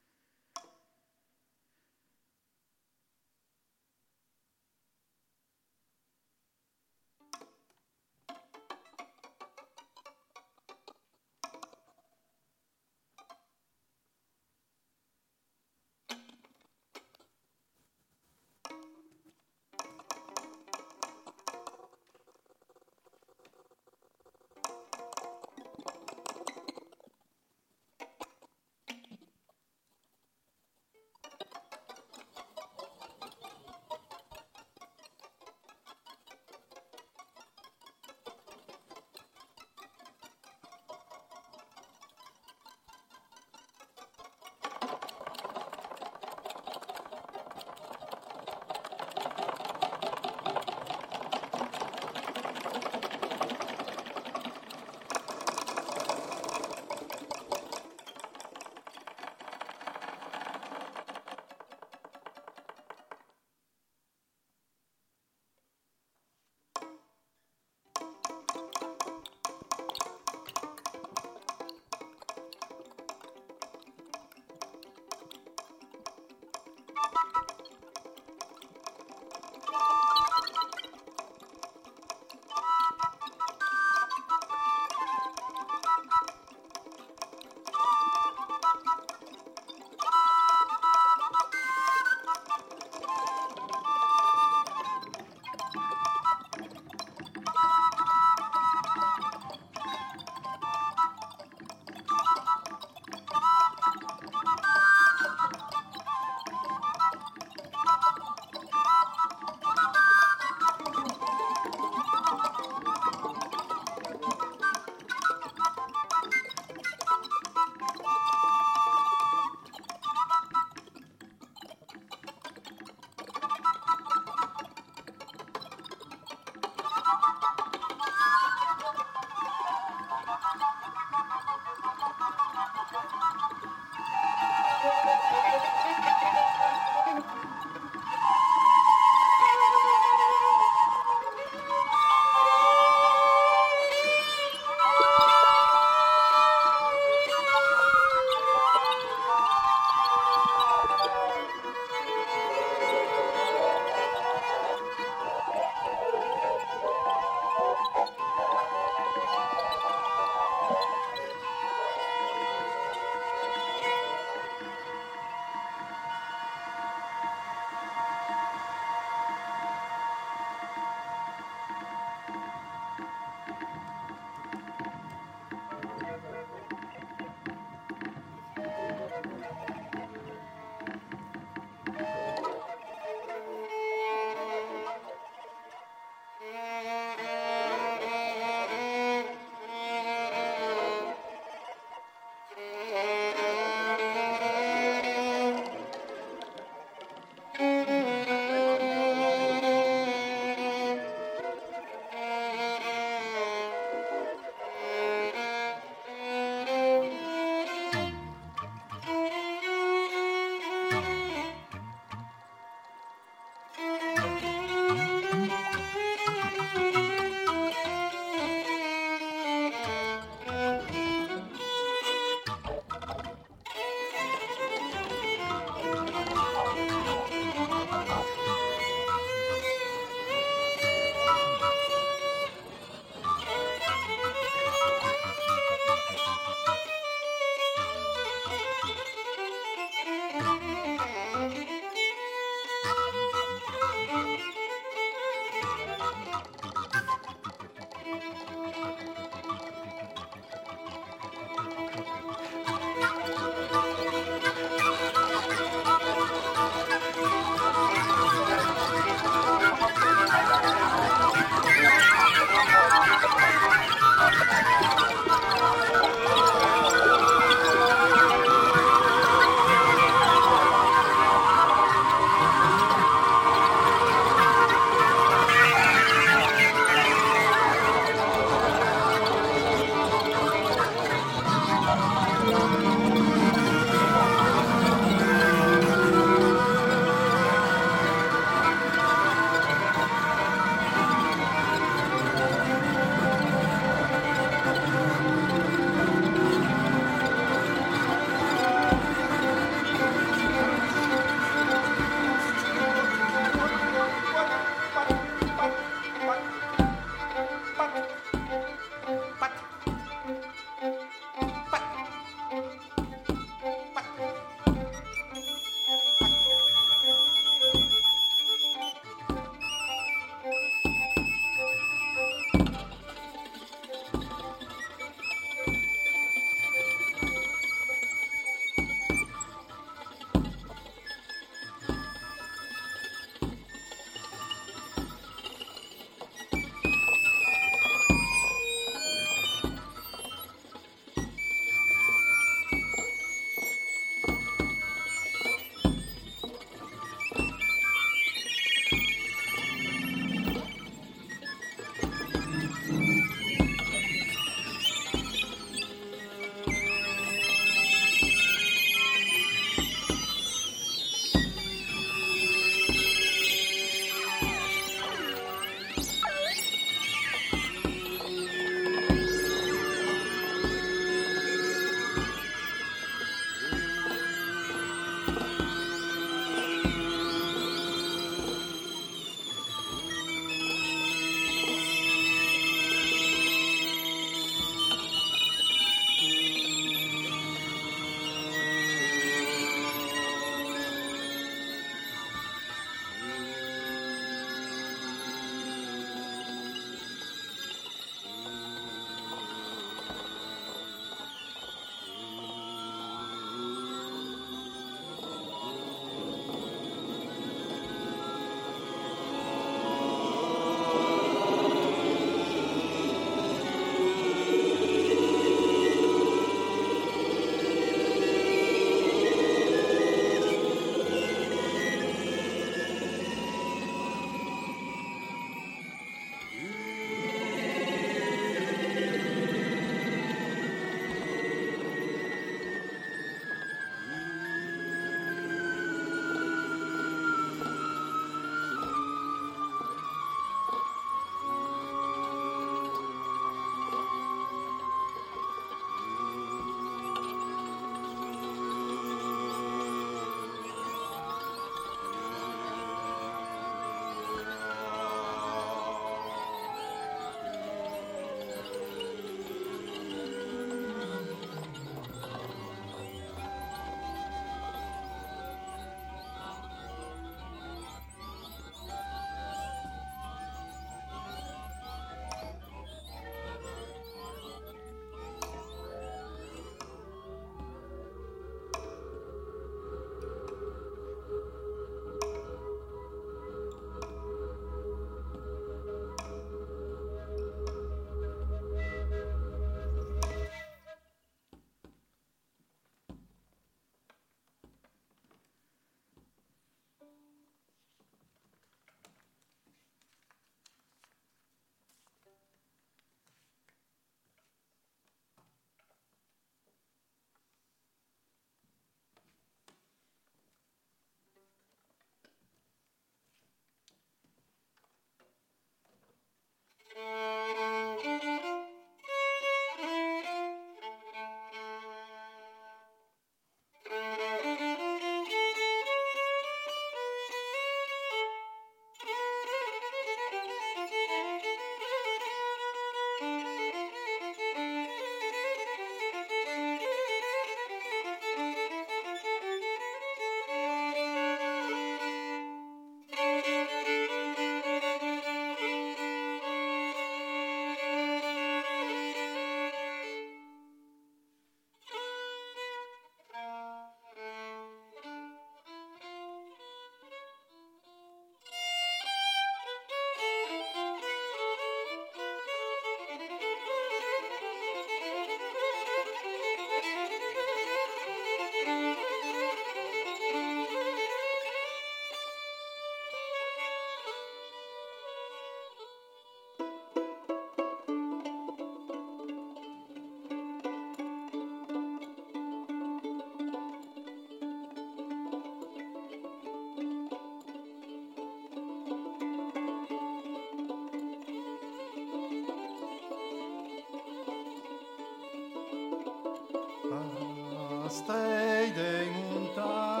Strei dei montagno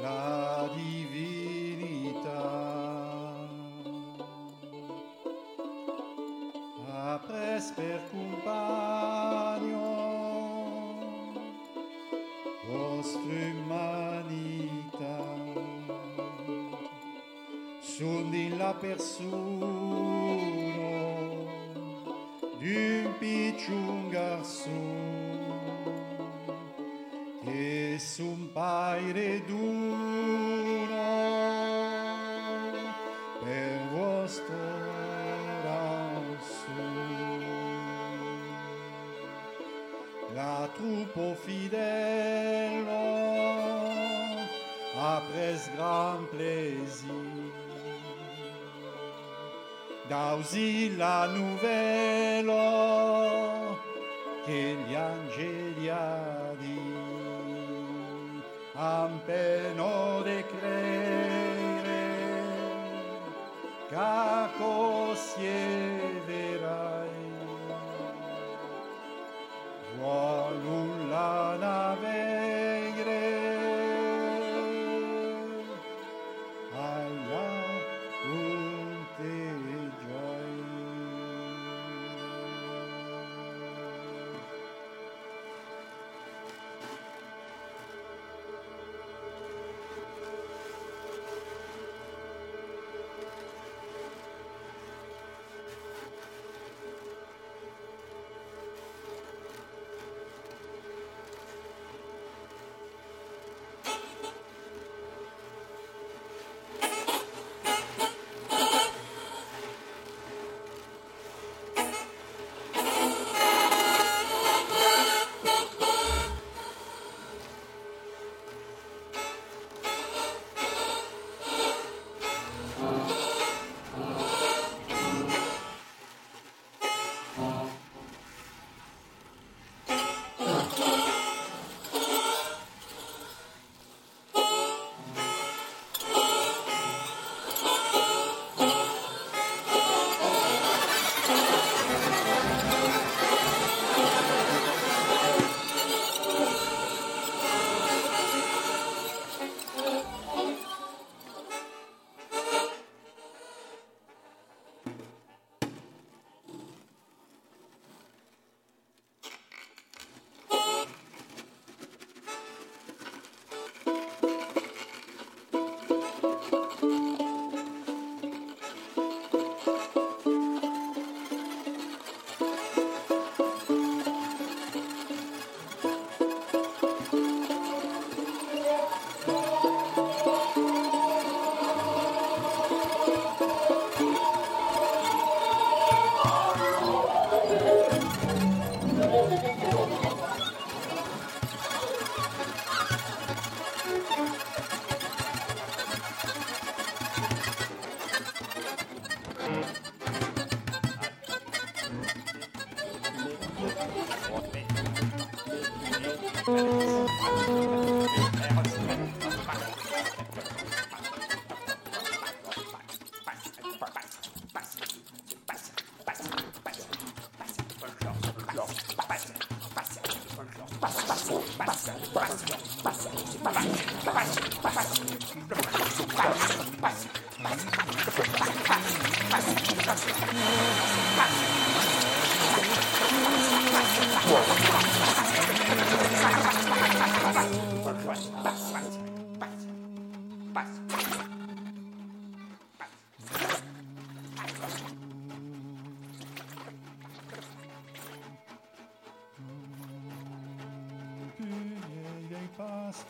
la divinità apres per compagno vostra umanità in la persona picciun garçon. Che son paire d'uno per vostro la troupe fidèle après ce grand plaisir. Dausi la nouvelle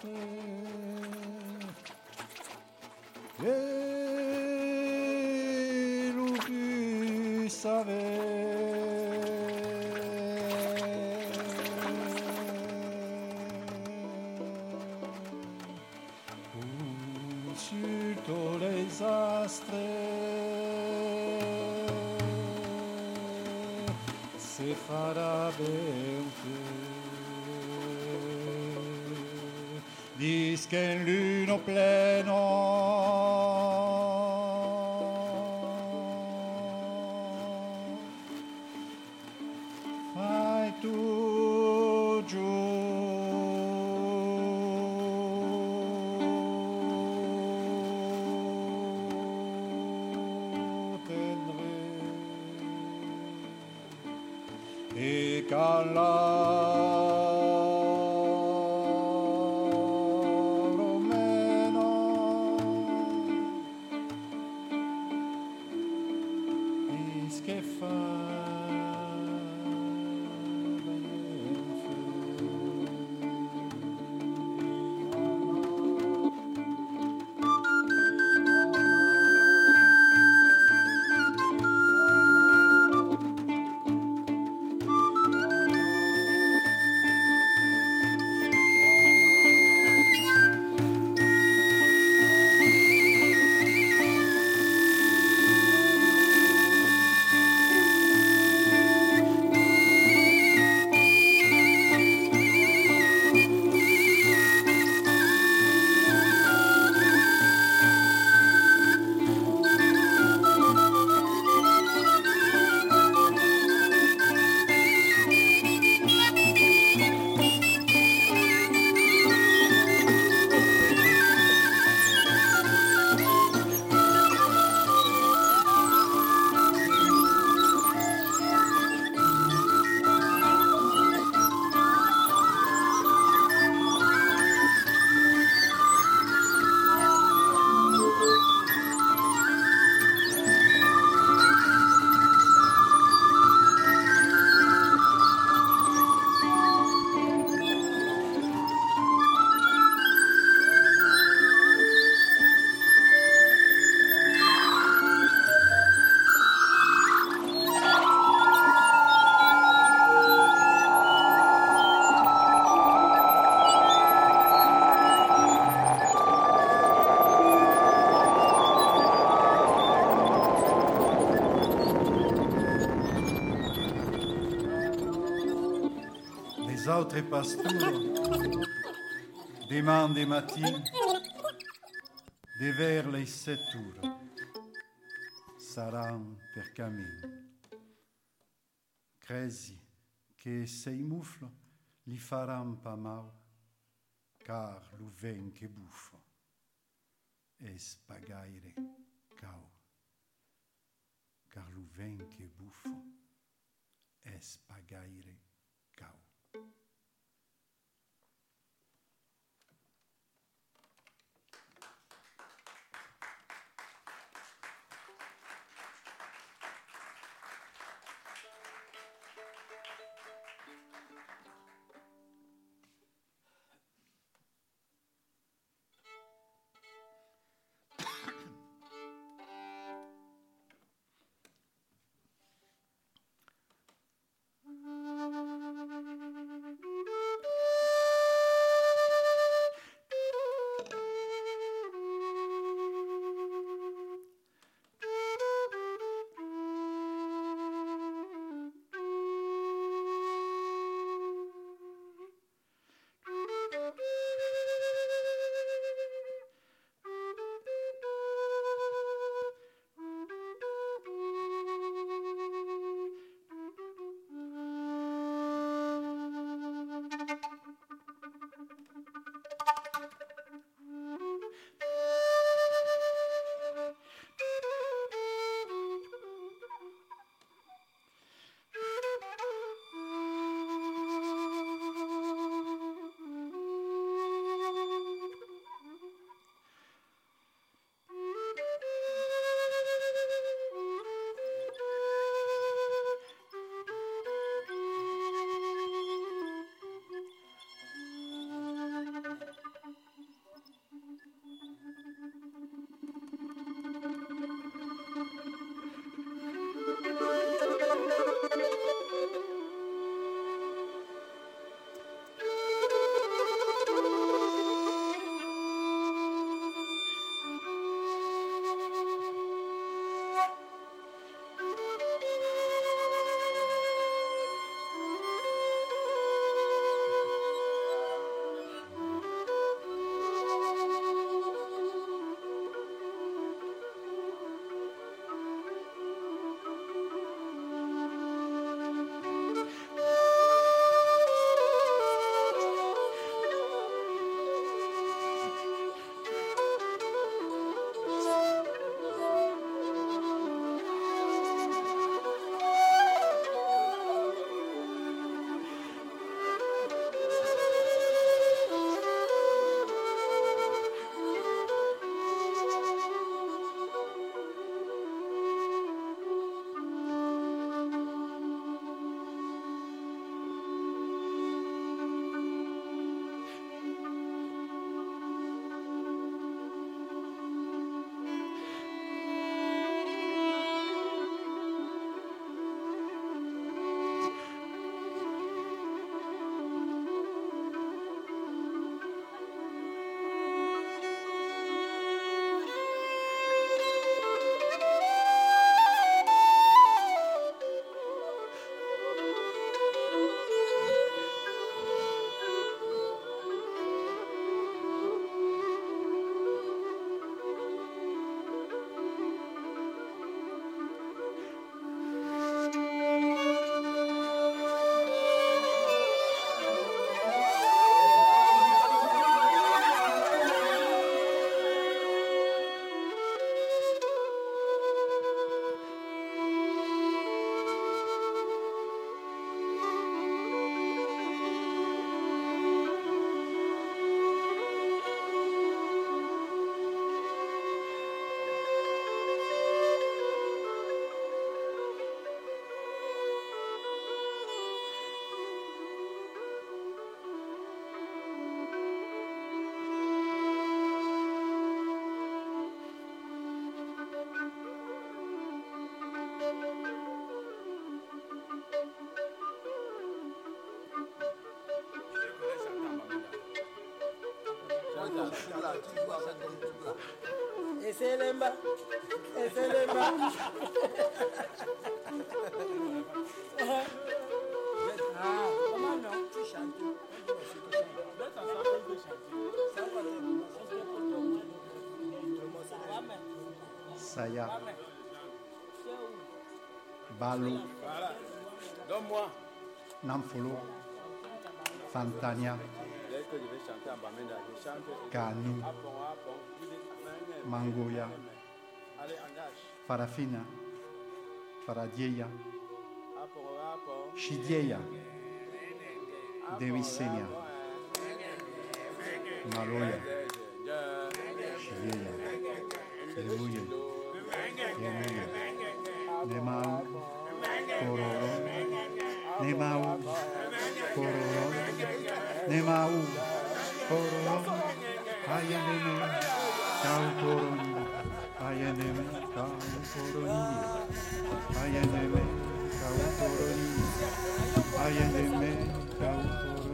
que ele que saber. Sur tous les astres, se fará bem. Disken lyn og planer altre pasturo, demande matine, de vers les setture, saran per cammino. Cresi che sei li faran pa mau, car lo ven che buffo es pagaire cau. Car lo ven che buffo es pagaire Eselemba, Eselemba. Ah. Saya. Balo. Donne-moi. Namfolo. Fantania. Canu, mangoya Farafina, faradieya Chidieia, Dewisenia, maloya Chidieia, Demuia, Demuia, Nemau, Cororo, Nemau, Cororo, Nemau. Korum hayalim Kal korum hayalim Kal korum hayalim Kal korum hayalim Kal korum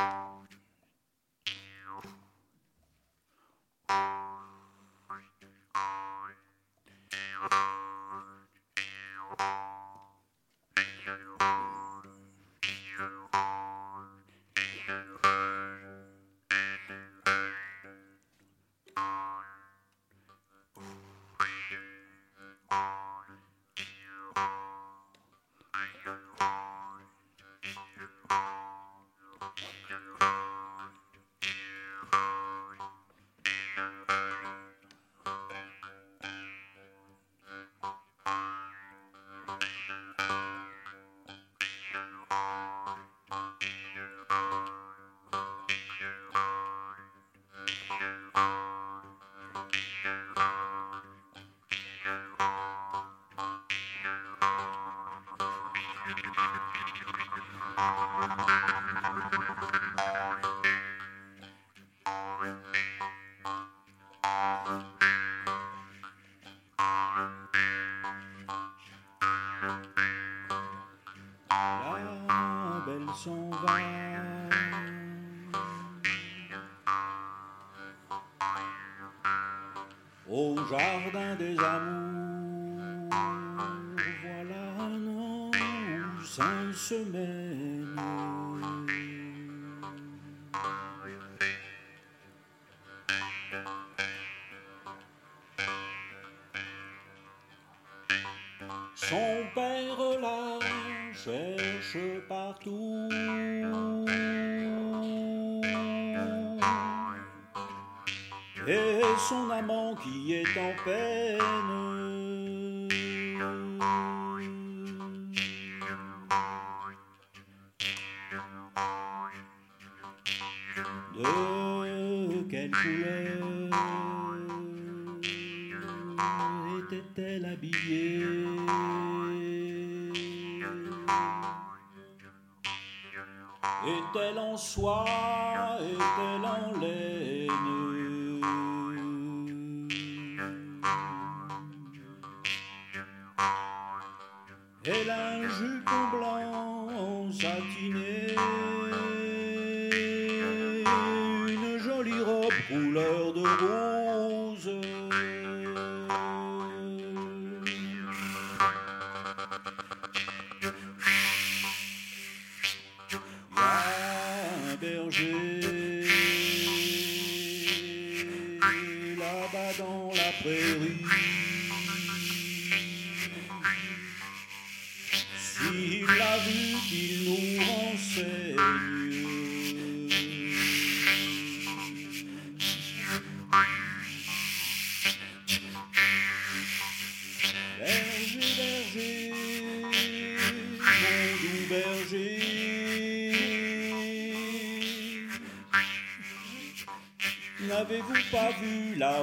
you jardin des amours. Voilà un an ou cinq semaines. Son père la cherche partout. son amant qui est en peine.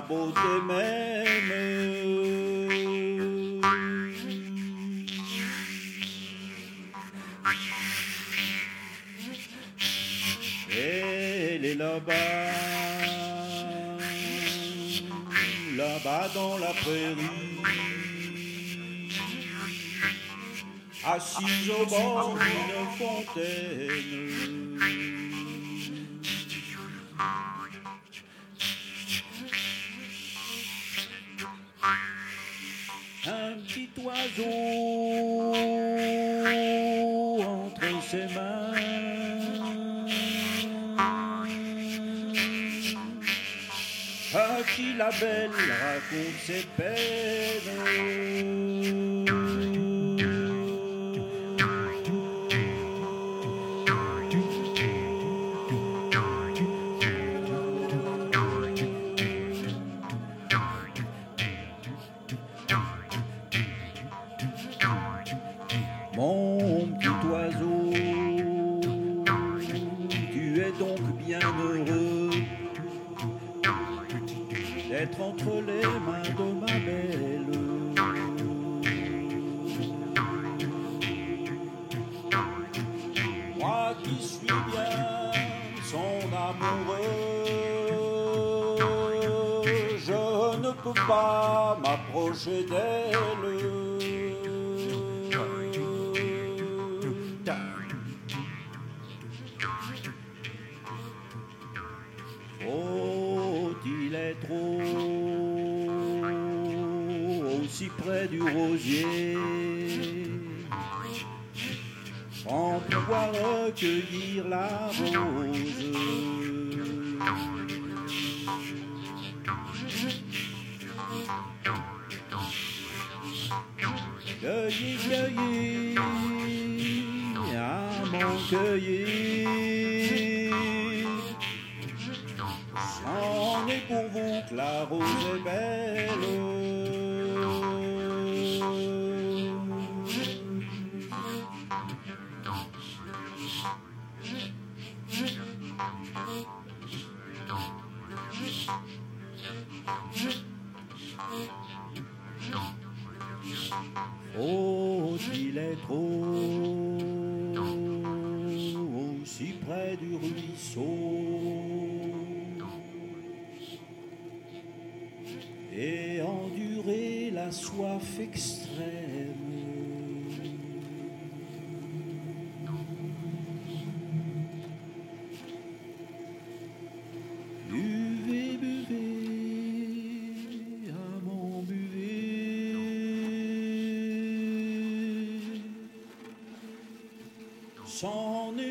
beauté. Elle est là-bas, là-bas dans la prairie, assise au bord d'une fontaine.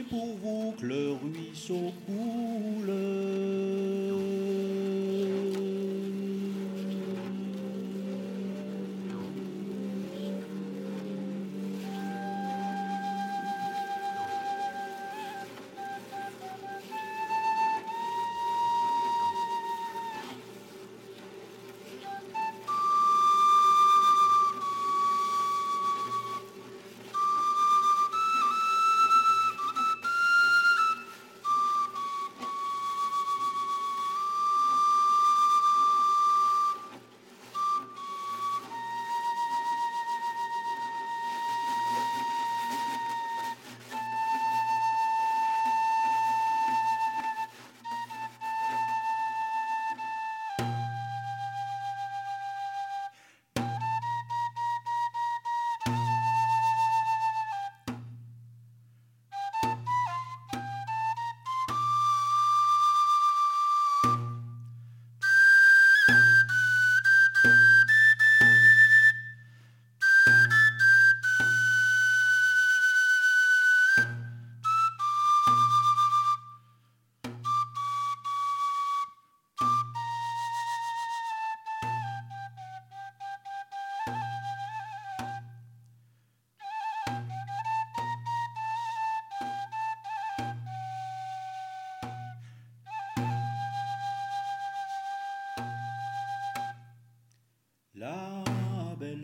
Pour vous que le ruisseau coule.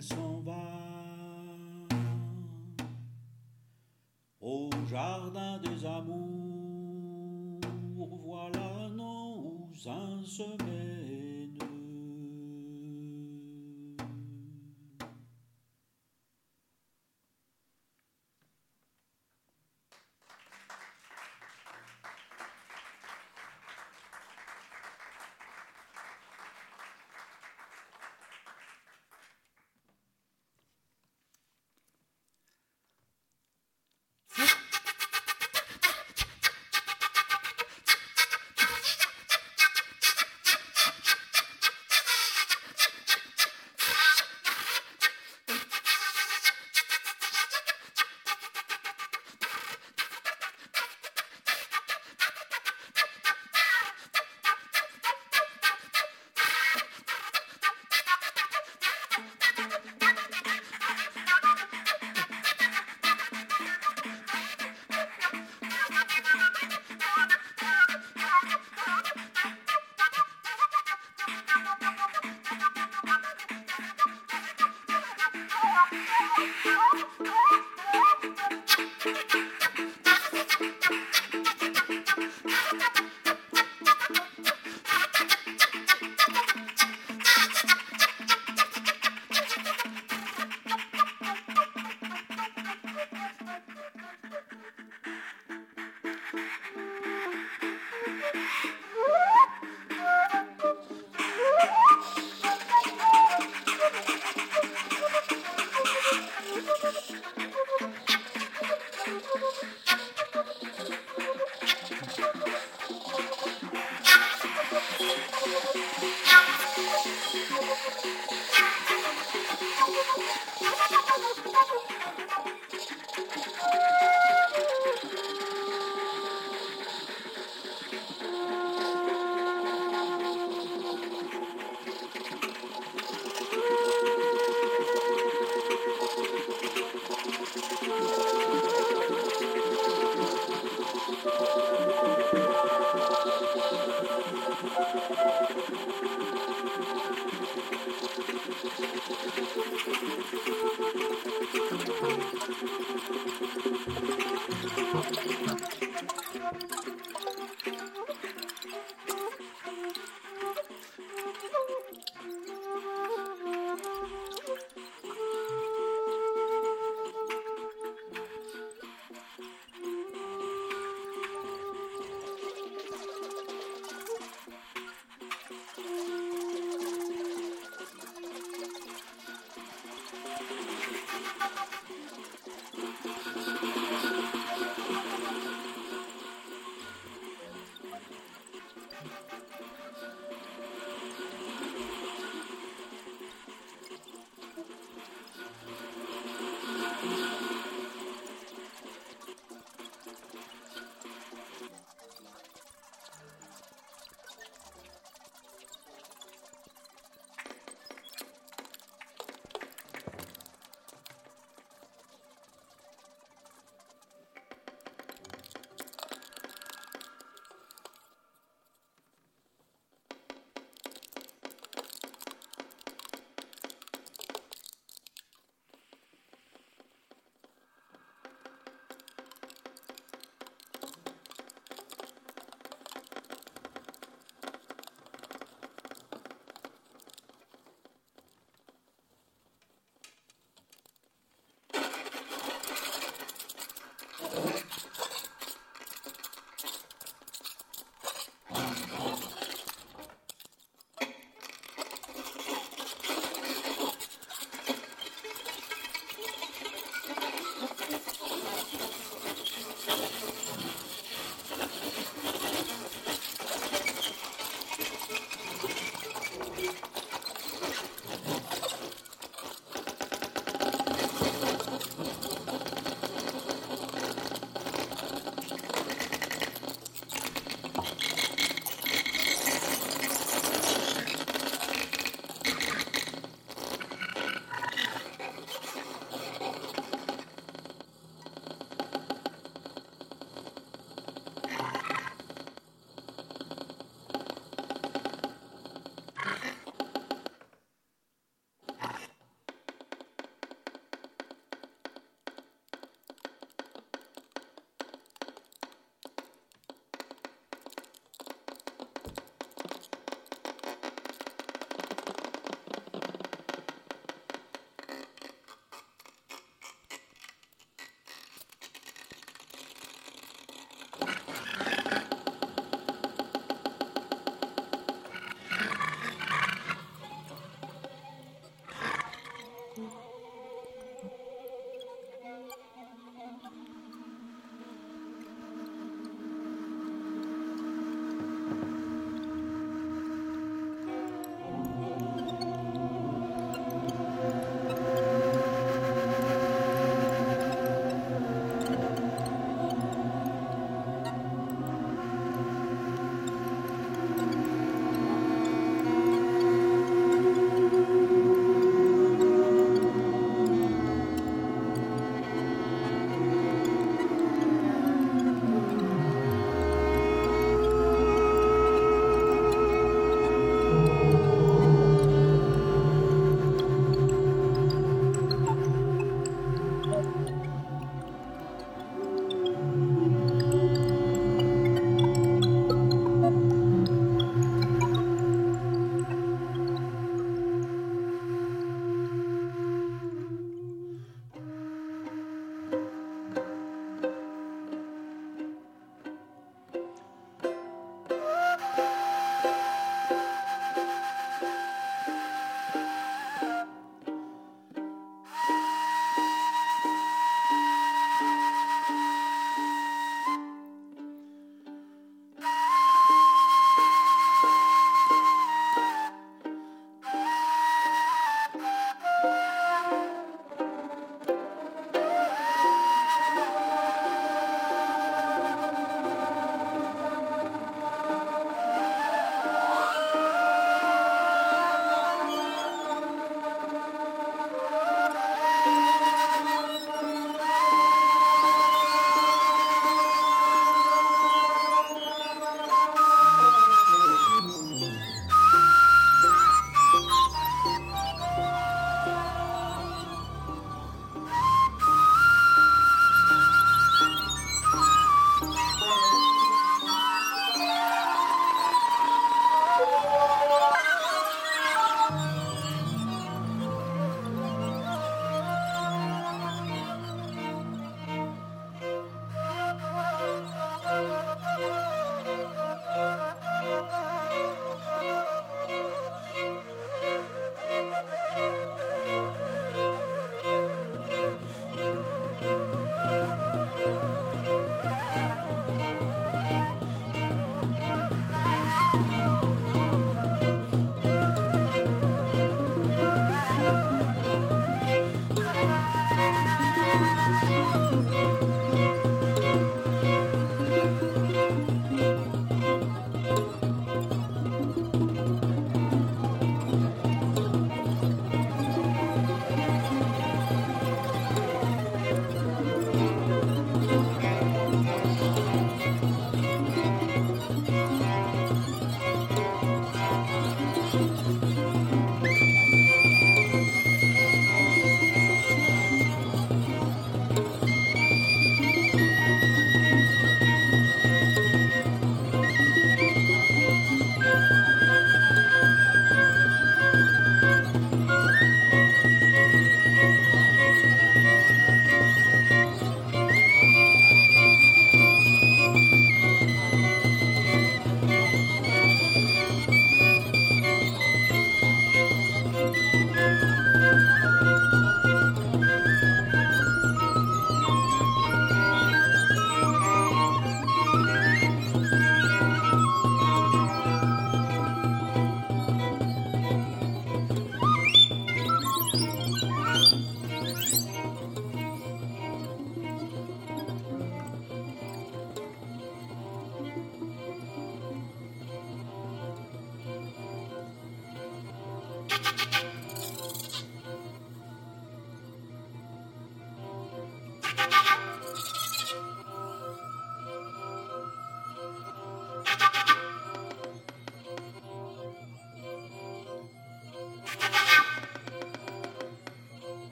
S'en va au jardin des amours. Voilà nos un semaine. thank you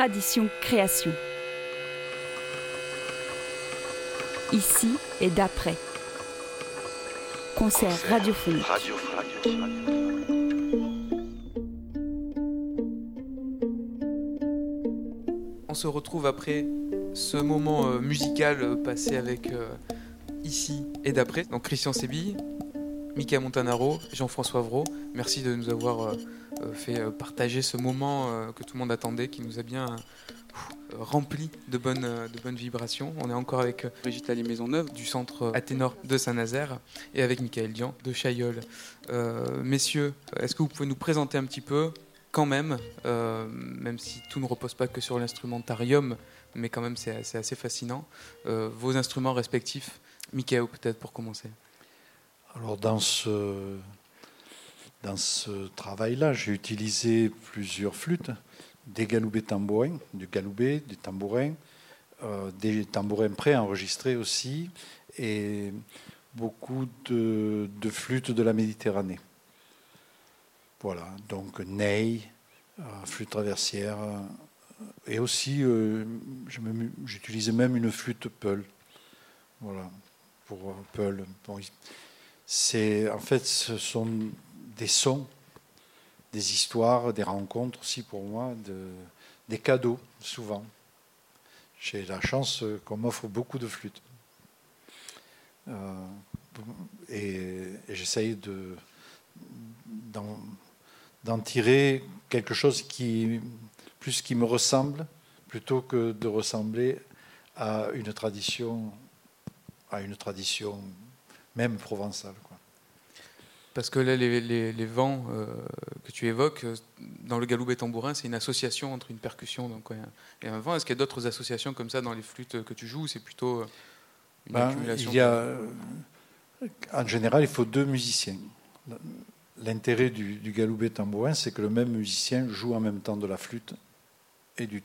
Tradition Création. Ici et d'après. Concert radiophonique. On se retrouve après ce moment euh, musical euh, passé avec euh, ici et d'après. Donc Christian Sébille, Mika Montanaro, Jean-François Vraud, merci de nous avoir euh, fait euh, partager ce moment euh, que tout le monde attendait, qui nous a bien rempli de bonnes, de bonnes vibrations. On est encore avec Brigitte Lallier Maisonneuve du centre Athénor de Saint-Nazaire et avec Michael Dian de Chaillol. messieurs, est-ce que vous pouvez nous présenter un petit peu, quand même, même si tout ne repose pas que sur l'instrumentarium, mais quand même c'est assez, assez, fascinant, vos instruments respectifs Michael, peut-être pour commencer. Alors dans ce, dans ce travail-là, j'ai utilisé plusieurs flûtes, des galoubets tambourins, du galoubet, des tambourins, euh, des tambourins préenregistrés aussi, et beaucoup de, flûtes de la Méditerranée. Voilà, donc ney, euh, flûte traversière, euh, et aussi j'utilisais même une flûte peul. Voilà, pour peul. c'est en fait ce sont des sons, des histoires, des rencontres aussi pour moi, de, des cadeaux souvent. J'ai la chance qu'on m'offre beaucoup de flûtes. Euh, et, j'essaye de, d'en, tirer quelque chose qui, plus qui me ressemble, plutôt que de ressembler à une tradition, à une tradition même provençale. Parce que là, les, vents euh, que tu évoques, euh, dans le galoubet tambourin, c'est une association entre une percussion donc, et un vent. Est-ce qu'il y a d'autres associations comme ça dans les flûtes que tu joues? C'est plutôt euh, une ben, accumulation il y a, En général, il faut deux musiciens. L'intérêt du, du galoubet tambourin, c'est que le même musicien joue en même temps de la flûte et, du,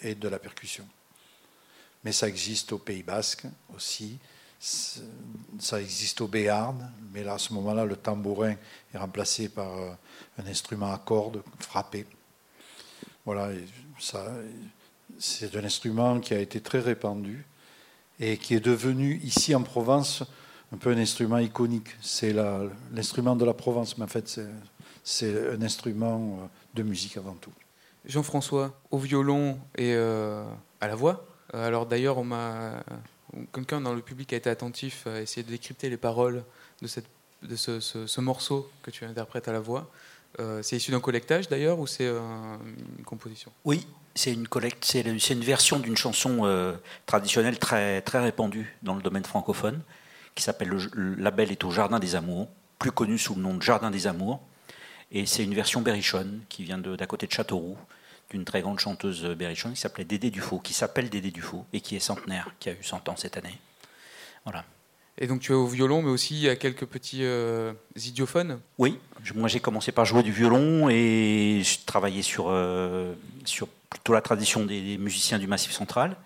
et de la percussion. Mais ça existe au Pays Basque aussi ça existe au Béarn, mais là, à ce moment-là, le tambourin est remplacé par euh, un instrument à cordes frappé. Voilà, c'est un instrument qui a été très répandu et qui est devenu ici en Provence un peu un instrument iconique. C'est l'instrument de la Provence, mais en fait c'est un instrument euh, de musique avant tout. Jean-François, au violon et euh, à la voix. Alors d'ailleurs, on m'a quelqu'un dans le public a été attentif à essayer de décrypter les paroles de, cette, de ce, morceau que tu interprètes à la voix. c'est issu d'un collectage d'ailleurs ou c'est une composition? Oui, c'est une collecte, c'est une version d'une chanson traditionnelle très, très répandue dans le domaine francophone qui s'appelle le, label est au Jardin des Amours, plus connu sous le nom de Jardin des Amours. Et c'est une version berrichonne qui vient d'à côté de Châteauroux, d'une très grande chanteuse berrichonne qui s'appelait Dédé Dufaux, qui s'appelle Dédé Dufaux et qui est centenaire, qui a eu 100 ans cette année. Voilà. Et donc tu es au violon, mais aussi à quelques petits euh, idiophones? Oui, moi j'ai commencé par jouer du violon et je travaillais sur, euh, sur plutôt la tradition des musiciens du Massif central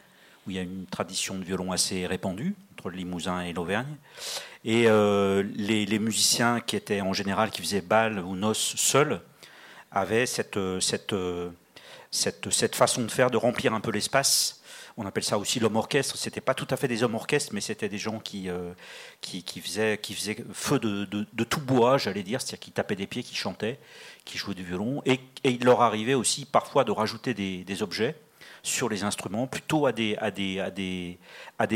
où il y a une tradition de violon assez répandue entre le Limousin et l'Auvergne. Et euh, les, musiciens qui étaient en général, qui faisaient bal ou noces seuls, avaient cette, cette, cette, façon de faire, de remplir un peu l'espace. On appelle ça aussi l'homme orchestre. C'était pas tout à fait des hommes orchestres, mais c'était des gens qui, euh, qui, faisaient, feu de, tout bois, j'allais dire, c'est-à-dire qui tapaient des pieds, qui chantaient, qui jouaient du violon. Et, il leur arrivait aussi parfois de rajouter des, objets sur les instruments, plutôt à des,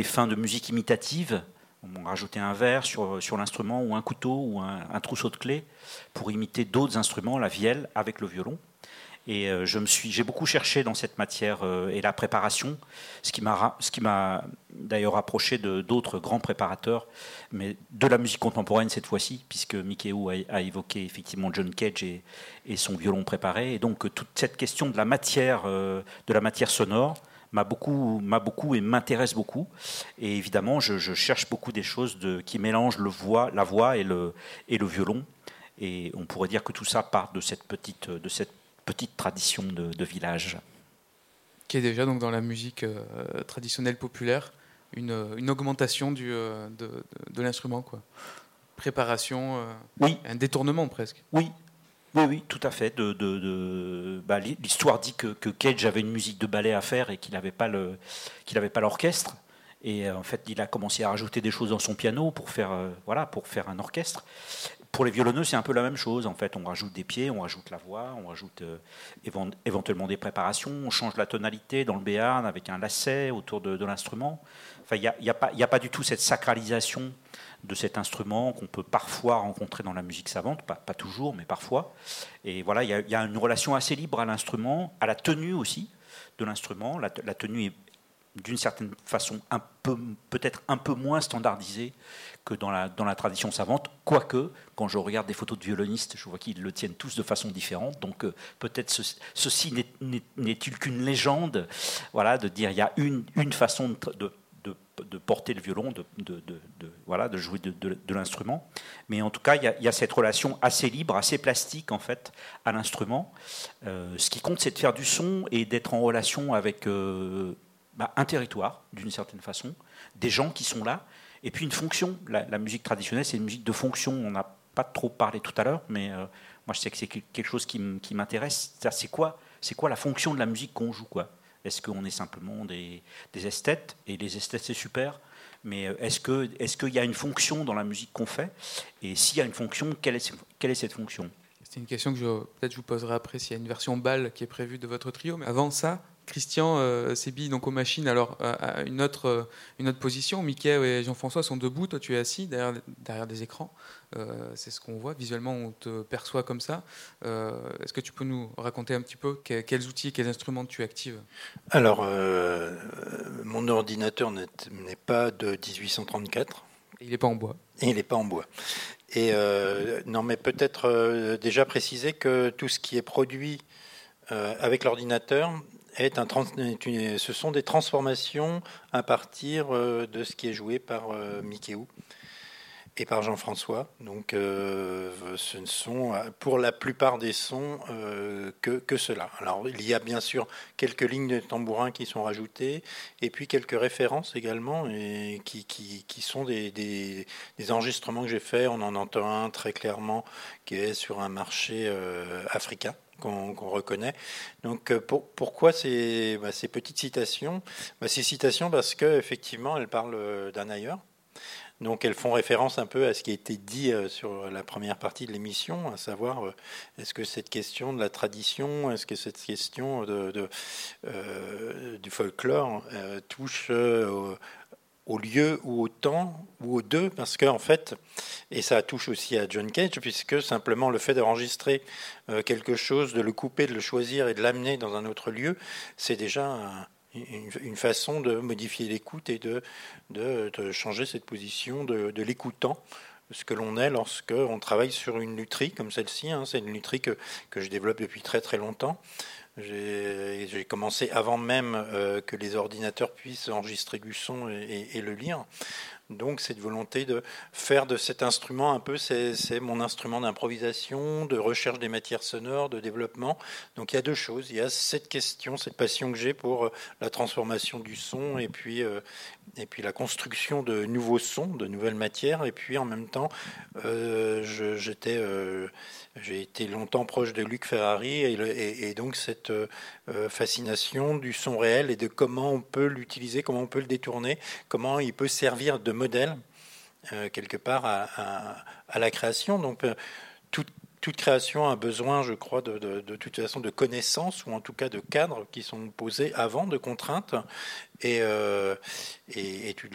fins de musique imitative. On rajoutait un verre sur, sur l'instrument ou un couteau ou un, trousseau de clés pour imiter d'autres instruments, la vielle avec le violon. Et euh, je me suis, j'ai beaucoup cherché dans cette matière euh, et la préparation, ce qui m'a, ce qui m'a d'ailleurs rapproché de d'autres grands préparateurs, mais de la musique contemporaine cette fois-ci, puisque Mickey a, a, évoqué effectivement John Cage et, et, son violon préparé, et donc toute cette question de la matière, euh, de la matière sonore m'a beaucoup, m'a beaucoup et m'intéresse beaucoup. Et évidemment, je, cherche beaucoup des choses qui mélangent le voix, la voix et le, et le violon. Et on pourrait dire que tout ça part de cette petite, de cette petite tradition de, village. Qui est déjà donc dans la musique euh, traditionnelle populaire une, une augmentation du, euh, de, de, l'instrument, quoi. Préparation, euh, oui. un détournement presque. Oui, oui, oui, tout à fait. De, de, bah, L'histoire dit que, que, Cage avait une musique de ballet à faire et qu'il n'avait pas l'orchestre. Et en fait, il a commencé à rajouter des choses dans son piano pour faire, voilà, pour faire un orchestre pour les violonneux, c'est un peu la même chose. En fait, on rajoute des pieds, on rajoute la voix, on rajoute euh, éventuellement des préparations, on change la tonalité dans le béarn avec un lacet autour de, l'instrument. Enfin, il n'y a, pas, du tout cette sacralisation de cet instrument qu'on peut parfois rencontrer dans la musique savante, pas, toujours, mais parfois. Et voilà, il y, a une relation assez libre à l'instrument, à la tenue aussi de l'instrument. La, tenue est d'une certaine façon peut-être un peu moins standardisée que dans la, dans la tradition savante, quoique, quand je regarde des photos de violonistes, je vois qu'ils le tiennent tous de façon différente. Donc euh, peut-être ceci n'est-il qu'une légende, voilà, de dire il y a une, une façon de, de, de porter le violon, de, de, voilà, de jouer de, l'instrument. Mais en tout cas, il y, a, il y, a, cette relation assez libre, assez plastique en fait à l'instrument. Euh, ce qui compte, c'est de faire du son et d'être en relation avec euh, bah, un territoire, d'une certaine façon, des gens qui sont là, et puis une fonction. La, musique traditionnelle, c'est une musique de fonction. On n'a pas trop parlé tout à l'heure, mais euh, moi je sais que c'est quelque chose qui m'intéresse. C'est quoi, quoi la fonction de la musique qu'on joue quoi? Est-ce qu'on est simplement des, esthètes? Et les esthètes, c'est super. Mais euh, est-ce qu'il est qu'il y a une fonction dans la musique qu'on fait? Et s'il y a une fonction, quelle est, quelle est cette fonction? C'est une question que peut-être je vous poserai après s'il y a une version balle qui est prévue de votre trio. Mais avant ça, Christian euh, donc aux machines, alors à une autre, euh, une autre position. Mickey et Jean-François sont debout, toi tu es assis derrière, derrière des écrans. Euh, c'est ce qu'on voit. Visuellement, on te perçoit comme ça. Euh, est-ce que tu peux nous raconter un petit peu quels outils, quels instruments tu actives? Alors, mon ordinateur n'est pas de 1834. il n'est pas en bois. il n'est pas en bois. Et non, mais peut-être déjà préciser que tout ce qui est produit avec l'ordinateur ce sont des transformations à partir euh, de ce qui est joué par euh, Mikéou et par Jean-François. Donc, euh, ce ne sont pour la plupart des sons que, cela. Alors, il y a bien sûr quelques lignes de tambourin qui sont rajoutées, et puis quelques références également, et qui, sont des, enregistrements que j'ai faits. On en entend un très clairement qui est sur un marché africain qu'on reconnaît. Donc pourquoi ces, bah, ces, petites citations? Bah, Ces citations parce qu'effectivement, elles parlent d'un ailleurs. Donc elles font référence un peu à ce qui a été dit sur la première partie de l'émission, à savoir est-ce que cette question de la tradition, est-ce que cette question du folklore touche au lieu ou au temps ou aux deux, parce qu'en fait, et ça touche aussi à John Cage, puisque simplement le fait d'enregistrer euh, quelque chose, de le couper, de le choisir et de l'amener dans un autre lieu, c'est déjà une, façon de modifier l'écoute et de, de, changer cette position de, l'écoutant ce que l'on est lorsque on travaille sur une lutherie comme celle-ci. Hein. c'est une lutherie que, que, je développe depuis très très longtemps. J'ai commencé avant même euh, que les ordinateurs puissent enregistrer du son et, le lire. Donc cette volonté de faire de cet instrument un peu, c'est mon instrument d'improvisation, de recherche des matières sonores, de développement. Donc il y a deux choses. Il y a cette question, cette passion que j'ai pour euh, la transformation du son et puis, euh, et puis la construction de nouveaux sons, de nouvelles matières. Et puis en même temps, j'étais j'ai été longtemps proche de Luc Ferrari et, donc cette euh, fascination du son réel et de comment on peut l'utiliser, comment on peut le détourner, comment il peut servir de modèle euh, quelque part à, la création. Donc euh, toute, création a besoin, je crois, de, toute façon de connaissances ou en tout cas de cadres qui sont posés avant, de contraintes. Et, euh, et, tout,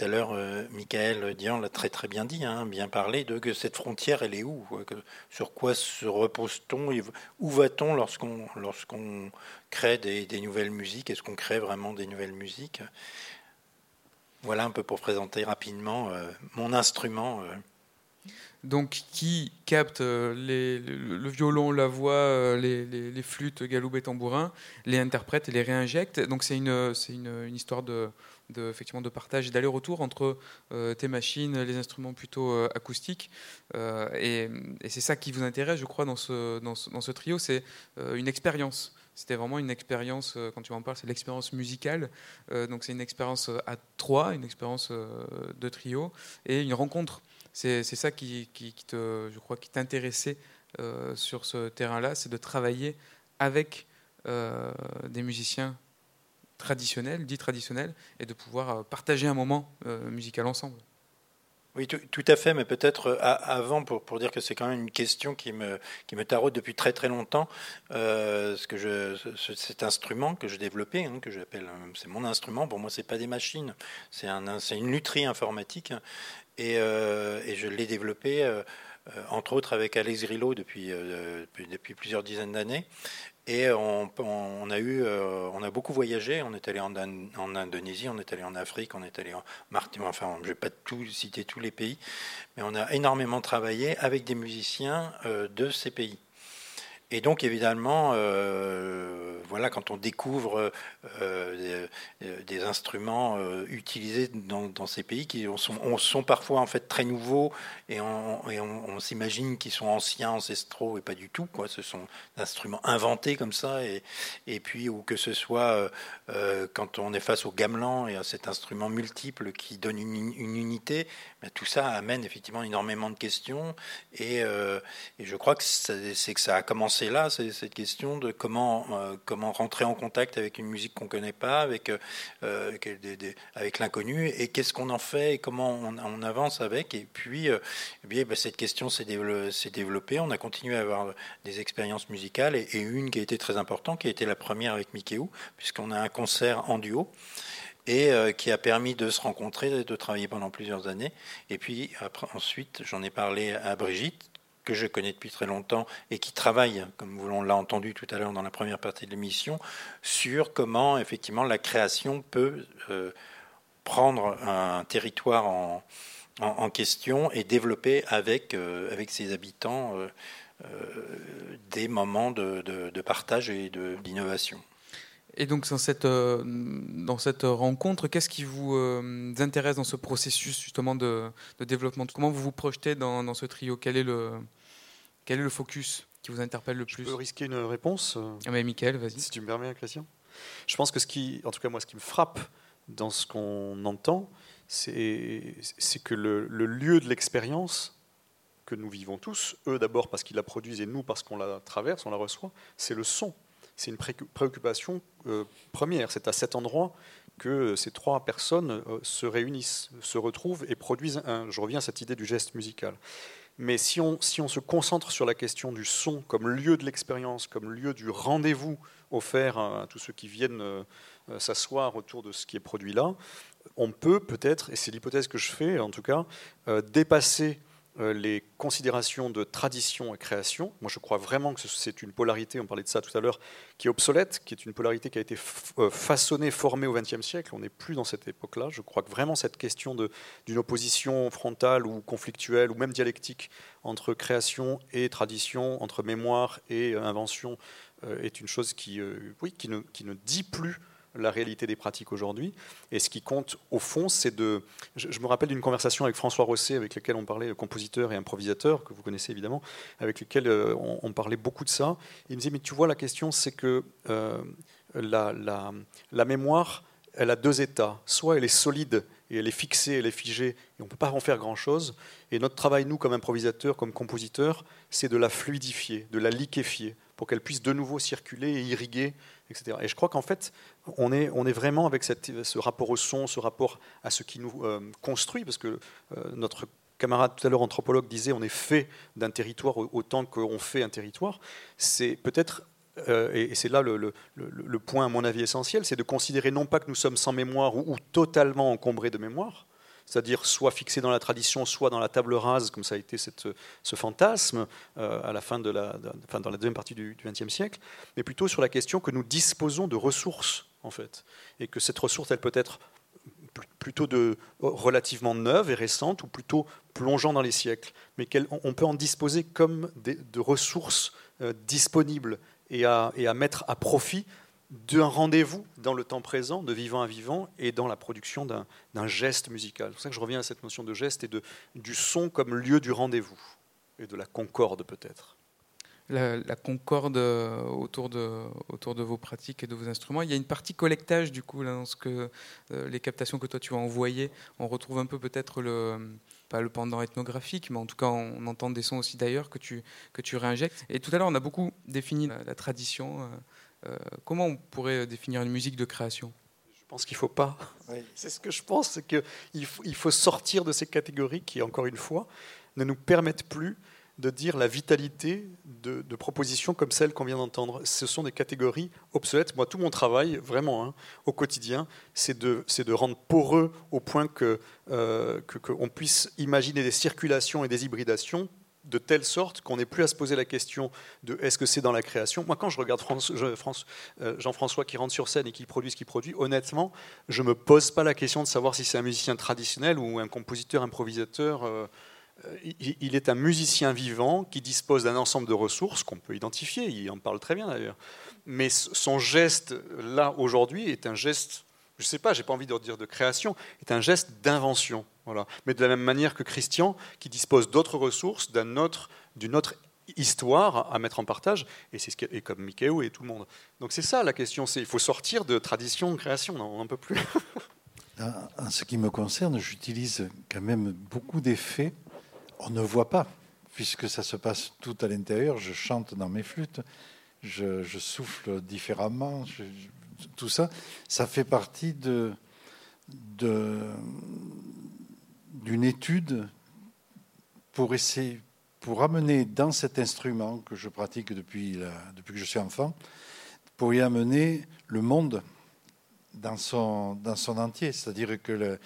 à l'heure, euh, Michael Dian l'a très très bien dit, hein, bien parlé de que cette frontière, elle est où Sur quoi se repose-t-on Où va-t-on lorsqu'on crée des, nouvelles musiques? Est-ce qu'on crée vraiment des nouvelles musiques? Voilà un peu pour présenter rapidement euh, mon instrument donc qui capte euh, le, violon, la voix, euh, les, flûtes, galoubes et tambourins, les interprète et les réinjecte. Donc c'est une, une, histoire de, effectivement, de partage et d'aller-retour entre euh, tes machines, les instruments plutôt acoustiques. et, c'est ça qui vous intéresse, je crois, dans ce, dans ce, trio, c'est une expérience. C'était vraiment une expérience, quand tu en parles, c'est l'expérience musicale. donc c'est une expérience à trois, une expérience de trio et une rencontre c'est ça qui, te, je crois, qui t'intéressait euh, sur ce terrain-là, c'est de travailler avec euh, des musiciens traditionnels, dits traditionnels, et de pouvoir euh, partager un moment musical ensemble. Oui, tout, à fait, mais peut-être avant, pour, dire que c'est quand même une question qui me, qui me taraude depuis très très longtemps, ce cet instrument que j'ai développé, hein, que j'appelle, c'est mon instrument, pour moi c'est pas des machines, c'est un, une lutherie informatique, euh, et, je l'ai développé, euh, euh, entre autres avec Alex Grillo depuis, plusieurs dizaines d'années. Et on, a eu, on a beaucoup voyagé. On est allé en, Indonésie, on est allé en Afrique, on est allé en Martinique. Enfin, je ne vais pas citer tous les pays, mais on a énormément travaillé avec des musiciens de ces pays. Et donc évidemment, euh, voilà, quand on découvre euh, des, instruments euh, utilisés dans, ces pays qui sont, parfois en fait très nouveaux et on, s'imagine qu'ils sont anciens, ancestraux et pas du tout. Quoi. Ce sont des instruments inventés comme ça et, puis ou que ce soit quand on est face au gamelan et à cet instrument multiple qui donne une, une unité, ben, tout ça amène effectivement énormément de questions et, et je crois que c'est que ça a commencé c'est là, c'est cette question de comment, euh, comment rentrer en contact avec une musique qu'on ne connaît pas, avec, euh, euh, avec l'inconnu, et qu'est-ce qu'on en fait, et comment on, avance avec. Et puis, eh bien, bah, cette question s'est développée, on a continué à avoir des expériences musicales, et, une qui a été très importante, qui a été la première avec Mikéou, puisqu'on a un concert en duo et qui a permis de se rencontrer, de travailler pendant plusieurs années. Et puis ensuite, j'en ai parlé à Brigitte, que je connais depuis très longtemps et qui travaille, comme on l'a entendu tout à l'heure dans la première partie de l'émission, sur comment effectivement la création peut euh, prendre un territoire en, question et développer avec, euh, ses habitants euh, des moments de, partage et d'innovation. Et donc dans cette, dans cette rencontre, qu'est-ce qui vous intéresse dans ce processus justement de, de, développement? Comment vous vous projetez dans, dans ce trio? Quel est le, quel est le focus qui vous interpelle le plus? Je peux risquer une réponse ah mais Michael, vas-y. Si tu me permets, Christian. Je pense que ce qui, en tout cas moi, ce qui me frappe dans ce qu'on entend, c'est que le, lieu de l'expérience que nous vivons tous, eux d'abord parce qu'ils la produisent et nous parce qu'on la traverse, on la reçoit, c'est le son. C'est une préoccupation euh, première. C'est à cet endroit que ces trois personnes euh, se réunissent, se retrouvent et produisent un. Je reviens à cette idée du geste musical. Mais si on, si on se concentre sur la question du son comme lieu de l'expérience, comme lieu du rendez-vous offert à, tous ceux qui viennent euh, s'asseoir autour de ce qui est produit là, on peut peut-être, et c'est l'hypothèse que je fais en tout cas, dépasser les considérations de tradition et création. Moi, je crois vraiment que c'est une polarité, on parlait de ça tout à l'heure, qui est obsolète, qui est une polarité qui a été euh, façonnée, formée au XXe siècle. On n'est plus dans cette époque-là. Je crois que vraiment cette question d'une opposition frontale ou conflictuelle ou même dialectique entre création et tradition, entre mémoire et euh, invention, est une chose qui, oui, qui, ne, qui ne dit plus la réalité des pratiques aujourd'hui. Et ce qui compte, au fond, c'est de. Je, me rappelle d'une conversation avec François Rosset, avec lequel on parlait, compositeur et improvisateur, que vous connaissez évidemment, avec lequel euh, on, parlait beaucoup de ça. Il me disait Mais tu vois, la question, c'est que euh, la, la, mémoire, elle a deux états. Soit elle est solide et elle est fixée, elle est figée, et on ne peut pas en faire grand-chose. Et notre travail, nous, comme improvisateurs, comme compositeurs, c'est de la fluidifier, de la liquéfier, pour qu'elle puisse de nouveau circuler et irriguer et je crois qu'en fait, on est, on est vraiment avec ce rapport au son, ce rapport à ce qui nous euh, construit, parce que euh, notre camarade tout à l'heure anthropologue disait on est fait d'un territoire autant qu'on fait un territoire. C'est peut-être euh, et c'est là le, point, à mon avis, essentiel, c'est de considérer non pas que nous sommes sans mémoire ou totalement encombrés de mémoire, c'est-à-dire soit fixé dans la tradition, soit dans la table rase, comme ça a été ce fantasme euh, à la fin de la, enfin, dans la deuxième partie du XXe siècle, mais plutôt sur la question que nous disposons de ressources, en fait, et que cette ressource, elle peut être plutôt de relativement neuve et récente, ou plutôt plongeant dans les siècles, mais qu'on peut en disposer comme de ressources euh, disponibles et à mettre à profit d'un rendez-vous dans le temps présent, de vivant à vivant, et dans la production d'un geste musical. C'est pour ça que je reviens à cette notion de geste et de, du son comme lieu du rendez-vous, et de la concorde peut-être. La, concorde euh, autour de, autour de vos pratiques et de vos instruments. Il y a une partie collectage du coup là, dans ce que euh, les captations que toi tu as envoyées. On retrouve un peu peut-être le pas le pendant ethnographique, mais en tout cas on entend des sons aussi d'ailleurs que tu que tu réinjectes. Et tout à l'heure on a beaucoup défini la, tradition. Euh, comment on pourrait définir une musique de création? Je pense qu'il ne faut pas. C'est ce que je pense, c'est qu'il faut, il faut sortir de ces catégories qui, encore une fois, ne nous permettent plus de dire la vitalité de, propositions comme celles qu'on vient d'entendre. Ce sont des catégories obsolètes. Moi, tout mon travail, vraiment, hein, au quotidien, c'est de, de, rendre poreux au point qu'on euh, que, puisse imaginer des circulations et des hybridations de telle sorte qu'on n'ait plus à se poser la question de est-ce que c'est dans la création. Moi, quand je regarde euh, Jean-François qui rentre sur scène et qui produit ce qu'il produit, honnêtement, je ne me pose pas la question de savoir si c'est un musicien traditionnel ou un compositeur, improvisateur. Euh, il est un musicien vivant qui dispose d'un ensemble de ressources qu'on peut identifier, il en parle très bien d'ailleurs. Mais son geste, là, aujourd'hui, est un geste, je ne sais pas, j'ai pas envie de dire de création, est un geste d'invention. Mais de la même manière que Christian, qui dispose d'autres ressources, d'une autre, autre histoire à mettre en partage, et c'est ce et comme Mikéo et tout le monde. Donc c'est ça la question, c'est il faut sortir de tradition, création, on n'en peut plus. en ce qui me concerne, j'utilise quand même beaucoup d'effets. On ne voit pas, puisque ça se passe tout à l'intérieur. Je chante dans mes flûtes, je, souffle différemment, tout ça, ça fait partie de, d'une étude pour essayer, pour amener dans cet instrument que je pratique depuis, depuis que je suis enfant, pour y amener le monde dans son, dans son entier. C'est-à-dire que le,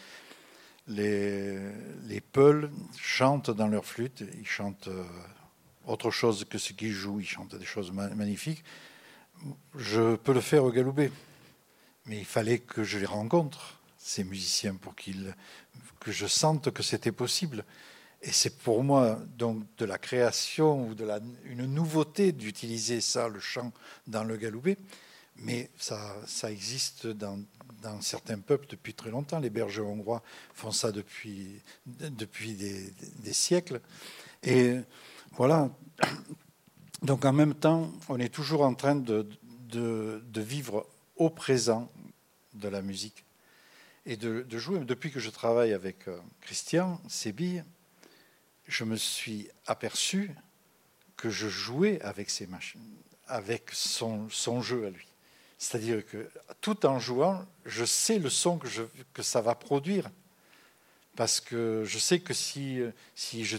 les, les Peuls chantent dans leur flûte, ils chantent euh, autre chose que ce qu'ils jouent, ils chantent des choses magnifiques. Je peux le faire au Galoubet, mais il fallait que je les rencontre, ces musiciens, pour qu'ils que je sente que c'était possible. Et c'est pour moi donc de la création ou de la, une nouveauté d'utiliser ça, le chant, dans le galoubet. Mais ça, ça existe dans, dans, certains peuples depuis très longtemps. Les bergers hongrois font ça depuis, depuis des, des, siècles. Et voilà. Donc en même temps, on est toujours en train de, vivre au présent de la musique et de, jouer. Depuis que je travaille avec euh, Christian Sébille, je me suis aperçu que je jouais avec ces machines, avec son, jeu à lui. C'est-à-dire que tout en jouant, je sais le son que, ça va produire. Parce que je sais que si, si je,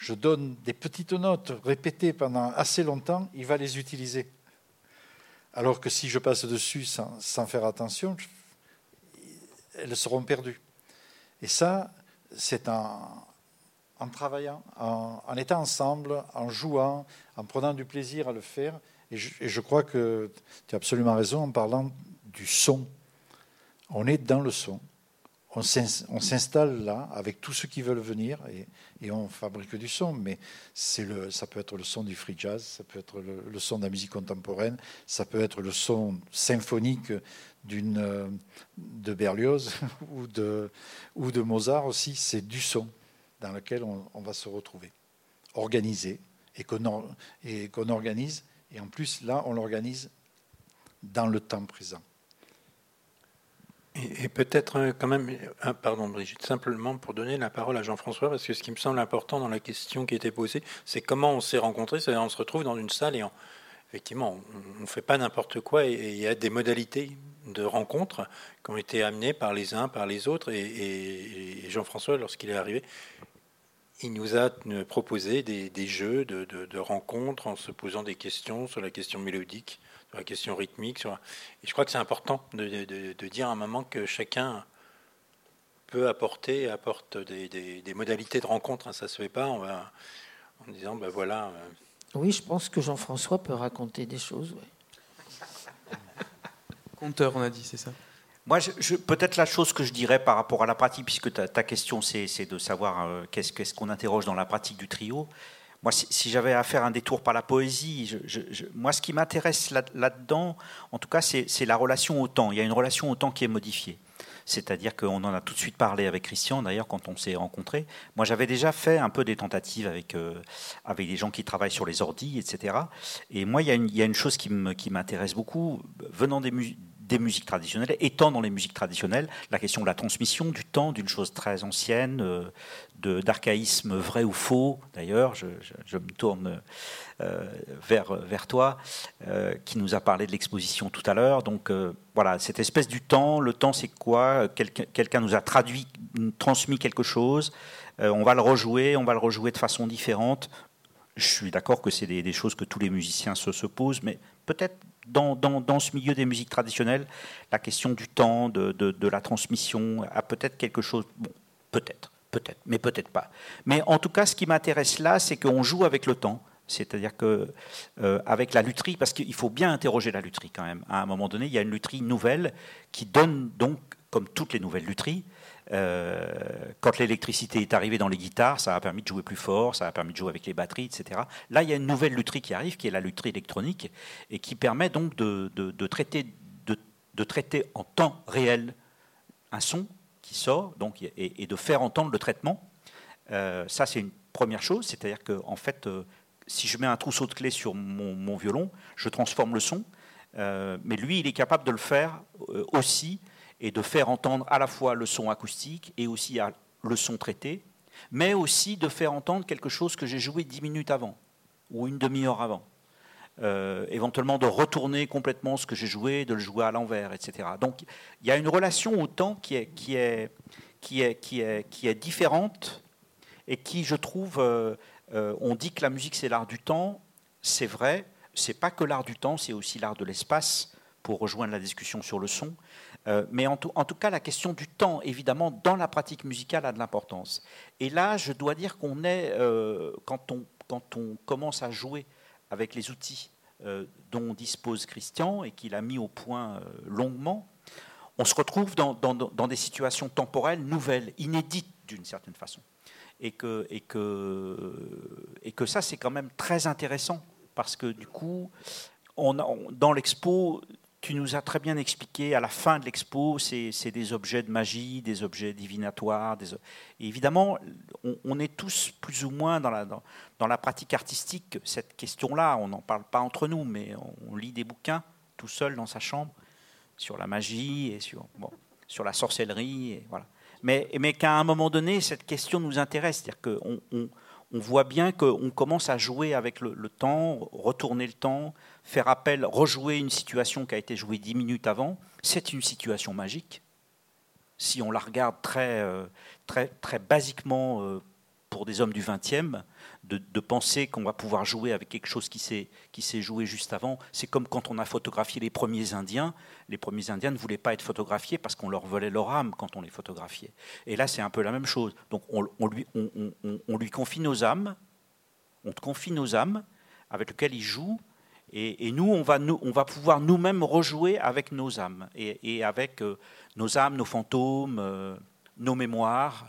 je donne des petites notes répétées pendant assez longtemps, il va les utiliser. Alors que si je passe dessus sans, faire attention, elles seront perdues. Et ça, c'est en, travaillant, en, en, étant ensemble, en jouant, en prenant du plaisir à le faire. Et je, et je crois que tu as absolument raison en parlant du son. On est dans le son. On s'installe là avec tous ceux qui veulent venir et, on fabrique du son. Mais ça peut être le son du free jazz, ça peut être le, son de la musique contemporaine, ça peut être le son symphonique d'une de Berlioz ou de, Mozart aussi. C'est du son dans lequel on, va se retrouver, organisé et qu'on qu organise. Et en plus, là, on l'organise dans le temps présent. Et, peut-être quand même, pardon Brigitte, simplement pour donner la parole à Jean-François, parce que ce qui me semble important dans la question qui était posée, c'est comment on s'est rencontrés. C'est-à-dire, on se retrouve dans une salle et on, effectivement, on ne fait pas n'importe quoi et il y a des modalités de rencontres qui ont été amenées par les uns, par les autres. Et, Jean-François, lorsqu'il est arrivé, il nous a proposé des, jeux de, de, de, rencontres en se posant des questions sur la question mélodique, sur la question rythmique. Sur... Et je crois que c'est important de, de, dire à un moment que chacun peut apporter, apporte des, des, des modalités de rencontre. Hein, ça se fait pas on va, en disant, ben voilà. Euh... Oui, je pense que Jean-François peut raconter des choses. Ouais. Conteur, on a dit, c'est ça? Moi, je, je, peut-être la chose que je dirais par rapport à la pratique, puisque ta, ta question, c'est de savoir euh, qu'est-ce qu'on qu interroge dans la pratique du trio. Moi, si, j'avais à faire un détour par la poésie, moi, ce qui m'intéresse là-dedans, là en tout cas, c'est la relation au temps. Il y a une relation au temps qui est modifiée. C'est-à-dire qu'on en a tout de suite parlé avec Christian, d'ailleurs, quand on s'est rencontrés. Moi, j'avais déjà fait un peu des tentatives avec, euh, avec des gens qui travaillent sur les ordis, etc. Et moi, il y a une, y a une chose qui m'intéresse beaucoup. Venant des, des musiques traditionnelles, étant dans les musiques traditionnelles, la question de la transmission du temps d'une chose très ancienne, euh, d'archaïsme vrai ou faux, d'ailleurs, je, me tourne euh, vers, vers toi, euh, qui nous a parlé de l'exposition tout à l'heure. Donc euh, voilà, cette espèce du temps, le temps c'est quoi? Quelqu'un quelqu nous a traduit, transmis quelque chose, on va le rejouer, on va le rejouer de façon différente. Je suis d'accord que c'est des, des, choses que tous les musiciens se, se posent, mais peut-être dans, ce milieu des musiques traditionnelles, la question du temps, de la transmission, a peut-être quelque chose. Bon, peut-être, peut-être, mais peut-être pas. Mais en tout cas, ce qui m'intéresse là, c'est qu'on joue avec le temps. C'est-à-dire que euh, avec la lutherie, parce qu'il faut bien interroger la lutherie quand même. À un moment donné, il y a une lutherie nouvelle qui donne donc, comme toutes les nouvelles lutheries, euh, quand l'électricité est arrivée dans les guitares, ça a permis de jouer plus fort, ça a permis de jouer avec les batteries, etc. Là, il y a une nouvelle lutherie qui arrive, qui est la lutherie électronique, et qui permet donc de, traiter, en temps réel un son qui sort, donc, et, de faire entendre le traitement. Euh, ça, c'est une première chose, c'est-à-dire que fait, euh, si je mets un trousseau de clés sur mon, violon, je transforme le son, mais lui, il est capable de le faire aussi et de faire entendre à la fois le son acoustique et aussi le son traité, mais aussi de faire entendre quelque chose que j'ai joué dix minutes avant ou une demi-heure avant. Euh, éventuellement de retourner complètement ce que j'ai joué, de le jouer à l'envers, etc. Donc il y a une relation au temps qui est, qui est, qui est, qui est, qui est différente et qui, je trouve, euh, euh, on dit que la musique c'est l'art du temps, c'est vrai, c'est pas que l'art du temps, c'est aussi l'art de l'espace, pour rejoindre la discussion sur le son. Euh, mais en tout, cas, la question du temps, évidemment, dans la pratique musicale a de l'importance. Et là, je dois dire qu'on est, euh, quand, on, commence à jouer avec les outils euh, dont dispose Christian et qu'il a mis au point longuement, on se retrouve dans, des situations temporelles nouvelles, inédites d'une certaine façon. Et que, ça, c'est quand même très intéressant, parce que du coup, dans l'expo, tu nous as très bien expliqué à la fin de l'expo, c'est des objets de magie, des objets divinatoires. Évidemment, on, est tous plus ou moins dans la, pratique artistique. Cette question-là, on n'en parle pas entre nous, mais on, lit des bouquins tout seul dans sa chambre sur la magie et sur, la sorcellerie. Mais, qu'à un moment donné, cette question nous intéresse. C'est-à-dire qu'on on, on voit bien qu'on commence à jouer avec le, temps, retourner le temps, faire appel, rejouer une situation qui a été jouée dix minutes avant. C'est une situation magique. Si on la regarde très, euh, très, très basiquement euh, pour des hommes du 20e, de, penser qu'on va pouvoir jouer avec quelque chose qui s'est joué juste avant. C'est comme quand on a photographié les premiers Indiens. Les premiers Indiens ne voulaient pas être photographiés parce qu'on leur volait leur âme quand on les photographiait. Et là, c'est un peu la même chose. Donc on, lui, on, lui, confie nos âmes, on te confie nos âmes avec lesquelles il joue. Et, nous, on va, pouvoir nous-mêmes rejouer avec nos âmes et, avec euh, nos âmes, nos fantômes, euh, nos mémoires.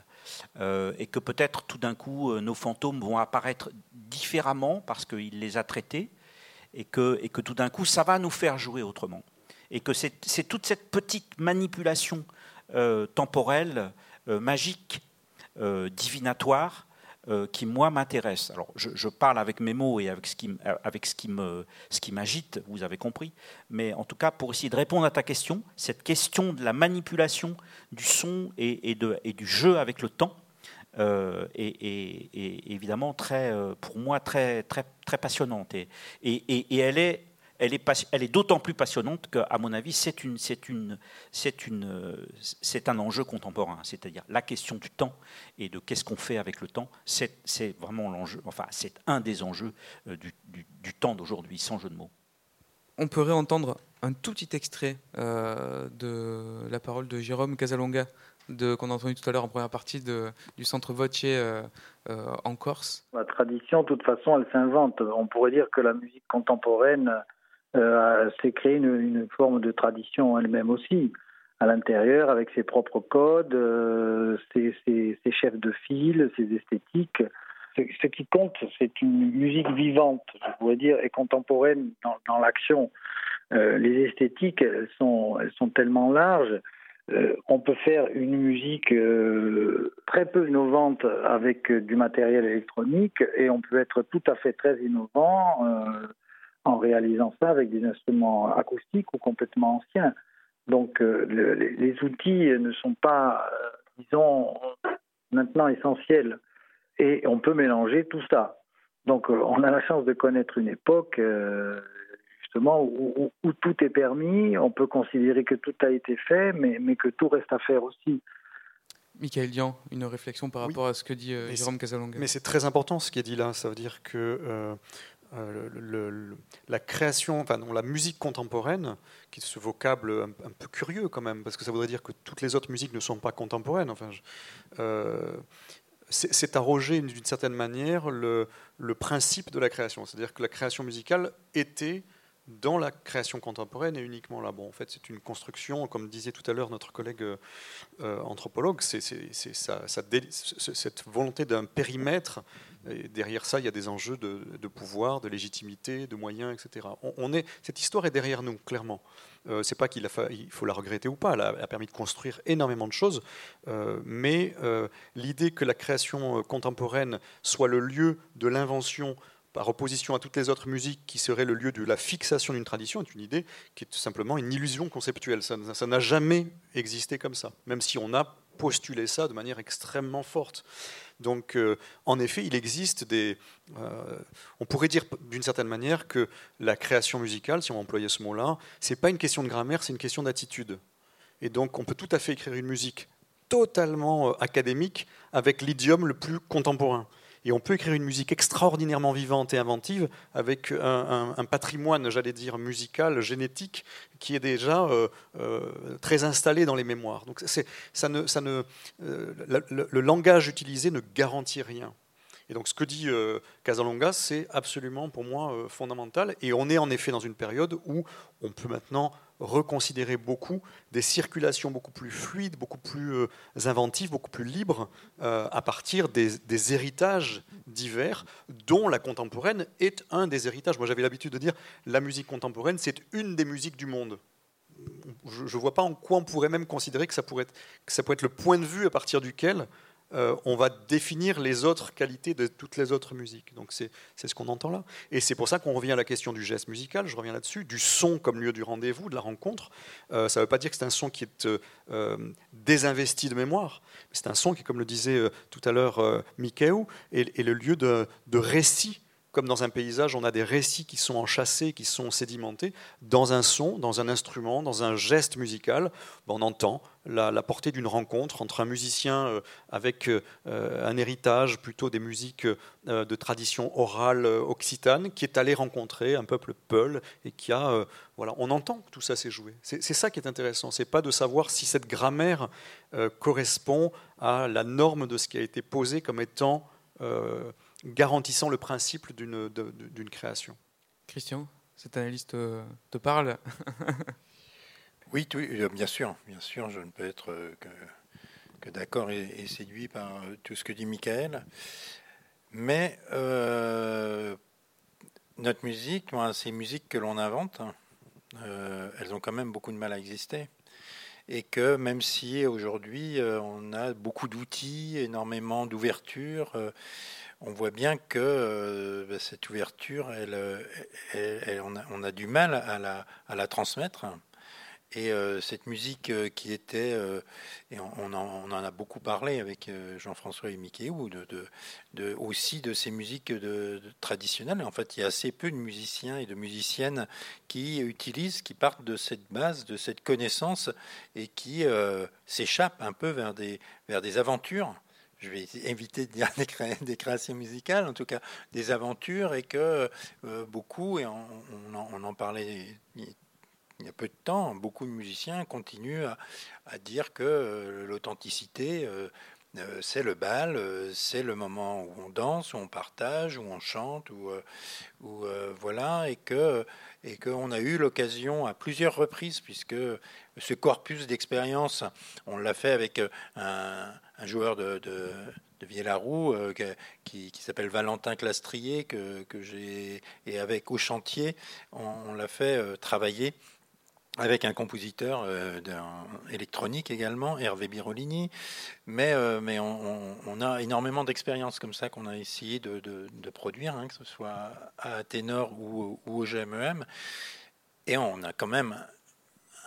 Euh, et que peut-être tout d'un coup nos fantômes vont apparaître différemment parce qu'il les a traités, et que, tout d'un coup ça va nous faire jouer autrement. Et que c'est toute cette petite manipulation temporelle, magique, divinatoire, euh, qui, moi, m'intéresse. Alors, je, parle avec mes mots et avec ce qui, avec ce qui, m'agite, vous avez compris. Mais en tout cas, pour essayer de répondre à ta question, cette question de la manipulation du son et, de, et du jeu avec le temps euh, est, évidemment très, euh, pour moi très, très, très passionnante. Et, et, elle est elle est, elle est d'autant plus passionnante qu'à mon avis, c'est une, c'est une, c'est une, c'est un enjeu contemporain. C'est-à-dire la question du temps et de qu'est-ce qu'on fait avec le temps. C'est, c'est vraiment l'enjeu. Enfin, c'est un des enjeux euh, du, du, temps d'aujourd'hui, sans jeu de mots. On pourrait entendre un tout petit extrait euh, de la parole de Jérôme Casalonga, de, qu'on a entendu tout à l'heure en première partie de, du centre Voce euh, en Corse. La tradition, de toute façon, elle s'invente. On pourrait dire que la musique contemporaine euh, s'est créée une, forme de tradition elle-même aussi, à l'intérieur, avec ses propres codes, euh, ses, chefs de file, ses esthétiques. Ce qui compte, c'est une musique vivante, je pourrais dire, et contemporaine dans, l'action. Euh, les esthétiques, elles sont, tellement larges. Euh, on peut faire une musique très peu innovante avec du matériel électronique et on peut être tout à fait très innovant en réalisant ça avec des instruments acoustiques ou complètement anciens. Donc euh, les, outils ne sont pas, euh, disons, maintenant essentiels. Et on peut mélanger tout ça. Donc euh, on a la chance de connaître une époque justement où, tout est permis. On peut considérer que tout a été fait, mais, mais que tout reste à faire aussi. Michael Dian, une réflexion par rapport à ce que dit Jérôme Casalonga. Mais c'est très important ce qui est dit là. Ça veut dire que euh, le, la création, enfin la musique contemporaine, qui est ce vocable un, peu curieux quand même, parce que ça voudrait dire que toutes les autres musiques ne sont pas contemporaines. Enfin, euh, c'est arroger d'une certaine manière le, principe de la création, c'est-à-dire que la création musicale était dans la création contemporaine et uniquement là. Bon, en fait, c'est une construction, comme disait tout à l'heure notre collègue euh, anthropologue, c'est cette volonté d'un périmètre derrière ça, il y a des enjeux de, pouvoir, de légitimité, de moyens, etc. On, est, cette histoire est derrière nous, clairement. Euh, c'est pas qu'il faut la regretter ou pas. Elle a, permis de construire énormément de choses. Euh, mais euh, l'idée que la création euh, contemporaine soit le lieu de l'invention par opposition à toutes les autres musiques qui seraient le lieu de la fixation d'une tradition est une idée qui est tout simplement une illusion conceptuelle. Ça n'a jamais existé comme ça, même si on a postulé ça de manière extrêmement forte. Donc, euh, en effet, il existe des. Euh, on pourrait dire d'une certaine manière que la création musicale, si on employait ce mot-là, c'est pas une question de grammaire, c'est une question d'attitude. Et donc, on peut tout à fait écrire une musique totalement euh, académique avec l'idiome le plus contemporain. Et on peut écrire une musique extraordinairement vivante et inventive avec un, patrimoine, j'allais dire, musical, génétique, qui est déjà euh, euh, très installé dans les mémoires. Donc euh, le, langage utilisé ne garantit rien. Et donc ce que dit Casalonga, c'est absolument pour moi fondamental. Et on est en effet dans une période où on peut maintenant reconsidérer beaucoup des circulations beaucoup plus fluides, beaucoup plus euh, inventives, beaucoup plus libres euh, à partir des, héritages divers dont la contemporaine est un des héritages. Moi j'avais l'habitude de dire la musique contemporaine c'est une des musiques du monde. Je ne vois pas en quoi on pourrait même considérer que ça pourrait, que ça pourrait être le point de vue à partir duquel euh, on va définir les autres qualités de toutes les autres musiques. Donc c'est ce qu'on entend là. Et c'est pour ça qu'on revient à la question du geste musical, je reviens là-dessus, du son comme lieu du rendez-vous, de la rencontre. Euh, ça ne veut pas dire que c'est un son qui est euh, désinvesti de mémoire, c'est un son qui, comme le disait tout à l'heure est, est, le lieu de, de récit comme dans un paysage, on a des récits qui sont enchâssés, qui sont sédimentés, dans un son, dans un instrument, dans un geste musical, on entend la, portée d'une rencontre entre un musicien euh, avec euh, un héritage plutôt des musiques euh, de tradition orale occitane, qui est allé rencontrer un peuple peul et qui a, voilà, on entend que tout ça s'est joué. C'est ça qui est intéressant. C'est pas de savoir si cette grammaire correspond à la norme de ce qui a été posé comme étant garantissant le principe d'une création. Christian, cette analyste te parle? Oui, euh, bien sûr, bien sûr, je ne peux être euh, que, d'accord et, séduit par euh, tout ce que dit Michael. Mais notre musique, ces musiques que l'on invente, elles ont quand même beaucoup de mal à exister. Et que même si aujourd'hui on a beaucoup d'outils, énormément d'ouverture, on voit bien que bah, cette ouverture, on, a, du mal à la transmettre. Et euh, cette musique euh, qui était, euh, on, en, a beaucoup parlé avec Jean-François et Mickey, ou aussi de ces musiques traditionnelles. En fait, il y a assez peu de musiciens et de musiciennes qui utilisent, qui partent de cette base, de cette connaissance, et qui s'échappent un peu vers des aventures je vais éviter de dire des, créations musicales, en tout cas des aventures, et que beaucoup, et on, en parlait il y a peu de temps, beaucoup de musiciens continuent à, dire que euh, l'authenticité, euh, euh, c'est le bal, c'est le moment où on danse, où on partage, où on chante, où, voilà, et que et qu'on a eu l'occasion à plusieurs reprises, puisque ce corpus d'expérience, on l'a fait avec un, joueur de, de de Vielle-la-Roux, qui, s'appelle Valentin Clastrier, que, j'ai et avec au chantier, on l'a fait travailler avec un compositeur euh, électronique également, Hervé Birolini. Mais, euh, mais on, a énormément d'expériences comme ça qu'on a essayé de, produire, hein, que ce soit à Ténor ou, au GMEM. Et on a quand même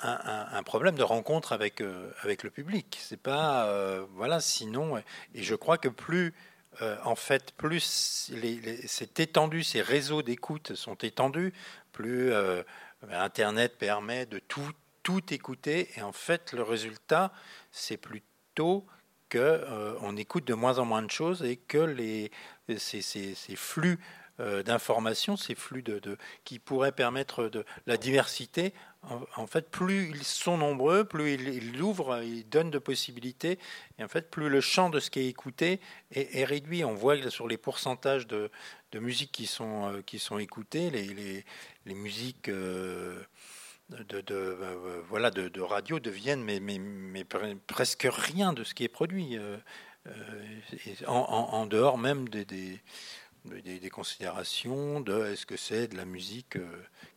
un, problème de rencontre avec, euh, avec le public. C'est pas. voilà, sinon. Et je crois que plus. en fait, plus c'est étendu, ces réseaux d'écoute sont étendus, plus Internet permet de tout, tout écouter et en fait le résultat c'est plutôt que euh, on écoute de moins en moins de choses et que les, ces, ces, ces flux euh, d'informations, ces flux de, qui pourraient permettre de la diversité, en, fait, plus ils sont nombreux, plus ils, ouvrent, ils donnent de possibilités, et en fait, plus le champ de ce qui est écouté est, réduit. On voit sur les pourcentages de, de musique qui sont, euh, qui sont écoutées, les, les, musiques euh, de, euh, voilà, de, radio deviennent mais, mais, presque rien de ce qui est produit, en, dehors même des, des, considérations de est-ce que c'est de la musique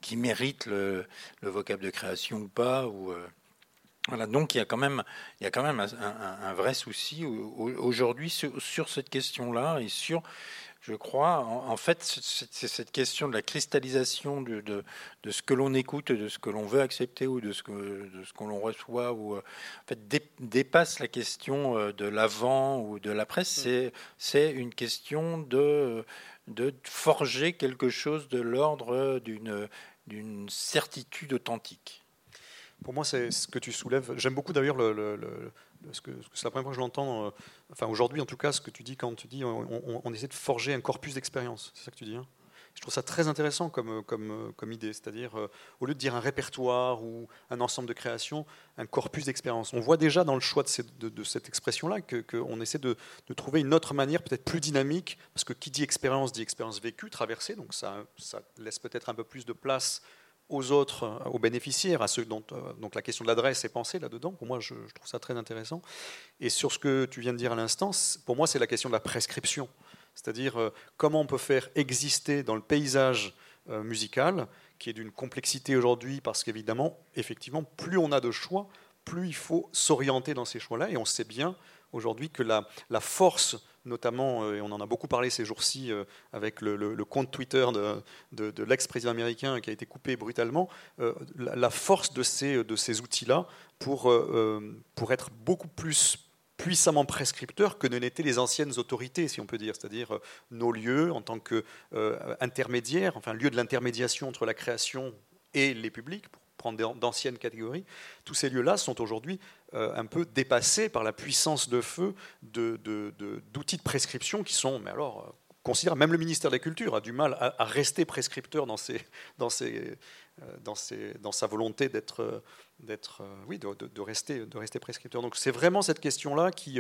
qui mérite le, le, vocable de création ou pas. Ou, voilà, donc il y a quand même, il y a quand même un, un, vrai souci aujourd'hui sur, sur, cette question-là et sur je crois. En, fait, c'est cette question de la cristallisation de, de, ce que l'on écoute, de ce que l'on veut accepter ou de ce que, de ce qu'on reçoit, ou euh, en fait, dépasse la question euh, de l'avant ou de l'après. Mm. C'est une question de, de forger quelque chose de l'ordre d'une certitude authentique. Pour moi, c'est ce que tu soulèves. J'aime beaucoup d'ailleurs le, que c'est la première fois que je l'entends, euh, enfin aujourd'hui en tout cas, ce que tu dis quand tu dis on, essaie de forger un corpus d'expérience, c'est ça que tu dis hein? Je trouve ça très intéressant comme, comme, comme idée, c'est-à-dire euh, au lieu de dire un répertoire ou un ensemble de créations, un corpus d'expérience. On voit déjà dans le choix de, cette expression-là qu'on essaie de, trouver une autre manière, peut-être plus dynamique, parce que qui dit expérience dit expérience vécue, traversée, donc ça laisse peut-être un peu plus de place aux autres, euh, aux bénéficiaires, à ceux dont euh, donc la question de l'adresse est pensée là-dedans. Pour moi, je, trouve ça très intéressant. Et sur ce que tu viens de dire à l'instant, pour moi, c'est la question de la prescription, c'est-à-dire euh, comment on peut faire exister dans le paysage musical, qui est d'une complexité aujourd'hui, parce qu'évidemment, effectivement, plus on a de choix, plus il faut s'orienter dans ces choix-là. Et on sait bien aujourd'hui que la, la force notamment, euh, et on en a beaucoup parlé ces jours-ci euh, avec le, compte Twitter de, de, l'ex-président américain qui a été coupé brutalement, euh, la, force de ces, outils-là pour, pour être beaucoup plus puissamment prescripteurs que ne l'étaient les anciennes autorités, si on peut dire, c'est-à-dire nos lieux en tant qu'intermédiaires, enfin lieu de l'intermédiation entre la création et les publics, prendre d'anciennes catégories, tous ces lieux-là sont aujourd'hui euh, un peu dépassés par la puissance de feu d'outils de, prescription qui sont, mais alors, euh, considère même le ministère de la Culture a du mal à, rester prescripteur euh, dans, sa volonté d'être oui de, rester prescripteur. Donc c'est vraiment cette question là qui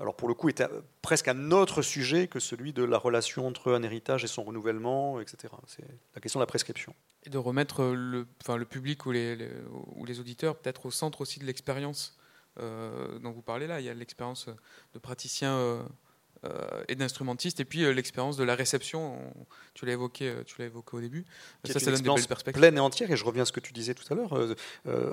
alors pour le coup est presque un autre sujet que celui de la relation entre un héritage et son renouvellement etc c'est la question de la prescription. Et de remettre le, public ou les, auditeurs peut-être au centre aussi de l'expérience dont vous parlez là. Il y a l'expérience de praticien euh, euh, et d'instrumentiste, et puis l'expérience de la réception. tu l'as évoqué, tu l'as évoqué au début. ça, ça donne des belles perspectives. Pleine et entière. Et je reviens à ce que tu disais tout à l'heure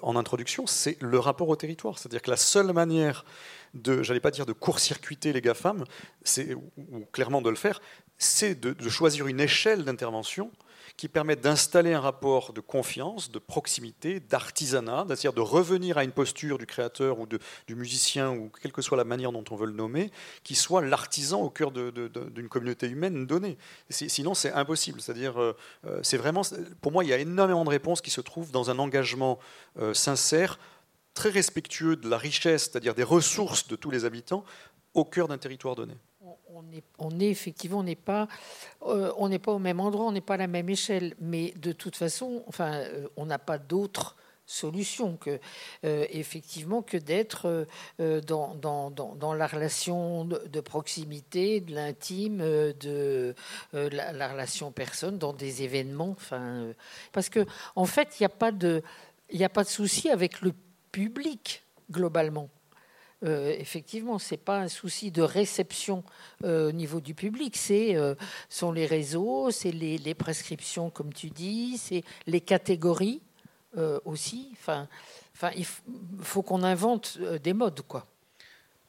en introduction, c'est le rapport au territoire. C'est-à-dire que la seule manière de, j'allais pas dire de court-circuiter les GAFAM, c'est ou, clairement de le faire, c'est de, de choisir une échelle d'intervention qui permettent d'installer un rapport de confiance, de proximité, d'artisanat, c'est-à-dire de revenir à une posture du créateur ou du musicien, ou quelle que soit la manière dont on veut le nommer, qui soit l'artisan au cœur d'une communauté humaine donnée. Sinon, c'est impossible. C'est-à-dire, euh, euh, c'est vraiment, pour moi, il y a énormément de réponses qui se trouvent dans un engagement euh, sincère, très respectueux de la richesse, c'est-à-dire des ressources de tous les habitants, au cœur d'un territoire donné on est, effectivement, on n'est pas, euh, on n'est pas au même endroit, on n'est pas à la même échelle, mais de toute façon, enfin, euh, on n'a pas d'autre solution que euh, effectivement que d'être dans, dans, dans, la relation de, proximité, de l'intime, de la, la, relation personne, dans des événements. Enfin, parce que en fait, il n'y a pas de il n'y a pas de souci avec le public globalement. Euh, effectivement, ce n'est pas un souci de réception euh, au niveau du public, c'est euh, sont les réseaux, c'est les, prescriptions, comme tu dis, c'est les catégories aussi. Enfin, enfin, il faut qu'on invente des modes, quoi.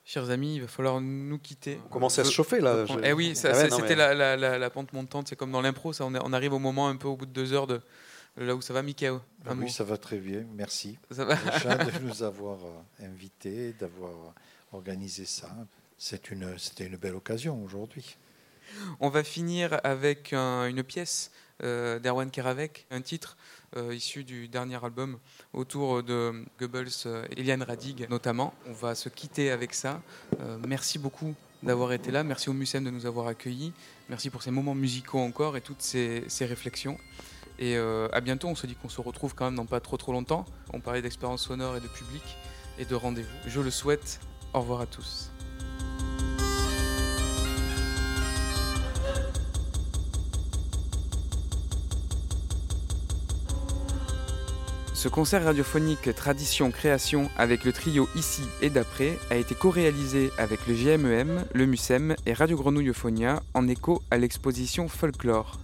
Chers amis, il va falloir nous quitter. On commence à se chauffer là. Eh oui, ah c'était la, la, pente montante. C'est comme dans l'impro, ça. On, on, arrive au moment un peu au bout de deux heures de, Là où ça va, Michael? Ah Oui, ça va très bien. Merci ça va. de nous avoir euh, invités, d'avoir organisé ça. C'est une, c'était une belle occasion aujourd'hui. On va finir avec une pièce euh, d'Erwan Keravec, un titre euh, issu du dernier album autour de Goebbels et Eliane Radig notamment. On va se quitter avec ça. merci beaucoup d'avoir été là. Merci au MUSEM de nous avoir accueillis. Merci pour ces moments musicaux encore et toutes ces réflexions. Et euh, à bientôt, on se dit qu'on se retrouve quand même dans pas trop trop longtemps. On parlait d'expérience sonore et de public et de rendez-vous. Je le souhaite. Au revoir à tous. Ce concert radiophonique Tradition Création avec le trio Ici et d'après a été co-réalisé avec le GMEM, le MUSEM et Radio Grenouille Euphonia en écho à l'exposition Folklore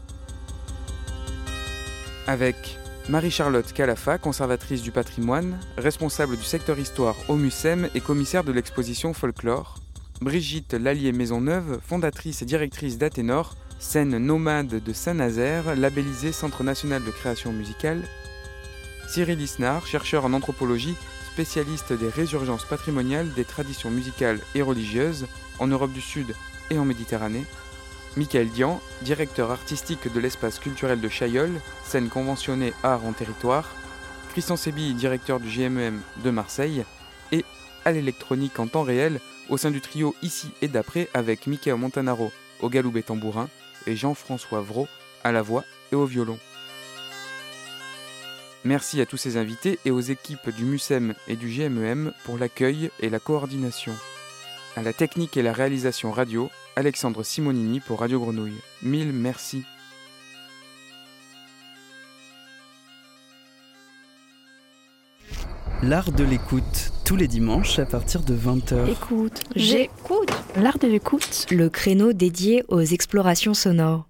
avec Marie-Charlotte Calafa, conservatrice du patrimoine, responsable du secteur histoire au MUSEM et commissaire de l'exposition Folklore, Brigitte Lallier Maisonneuve, fondatrice et directrice d'Athénor, scène nomade de Saint-Nazaire, labellisée Centre national de création musicale, Cyril Isnard, chercheur en anthropologie, spécialiste des résurgences patrimoniales des traditions musicales et religieuses en Europe du Sud et en Méditerranée, Michael Dian, directeur artistique de l'espace culturel de Chailleul, scène conventionnée art en territoire, Christian Sébi, directeur du GMEM de Marseille, et à l'électronique en temps réel au sein du trio Ici et d'après avec Michael Montanaro au galoubet tambourin et Jean-François Vraud à la voix et au violon. Merci à tous ces invités et aux équipes du MUSEM et du GMEM pour l'accueil et la coordination. À la technique et la réalisation radio, Alexandre Simonini pour Radio Grenouille. Mille merci. L'art de l'écoute, tous les dimanches à partir de 20h. Écoute, j'écoute. L'art de l'écoute. Le créneau dédié aux explorations sonores.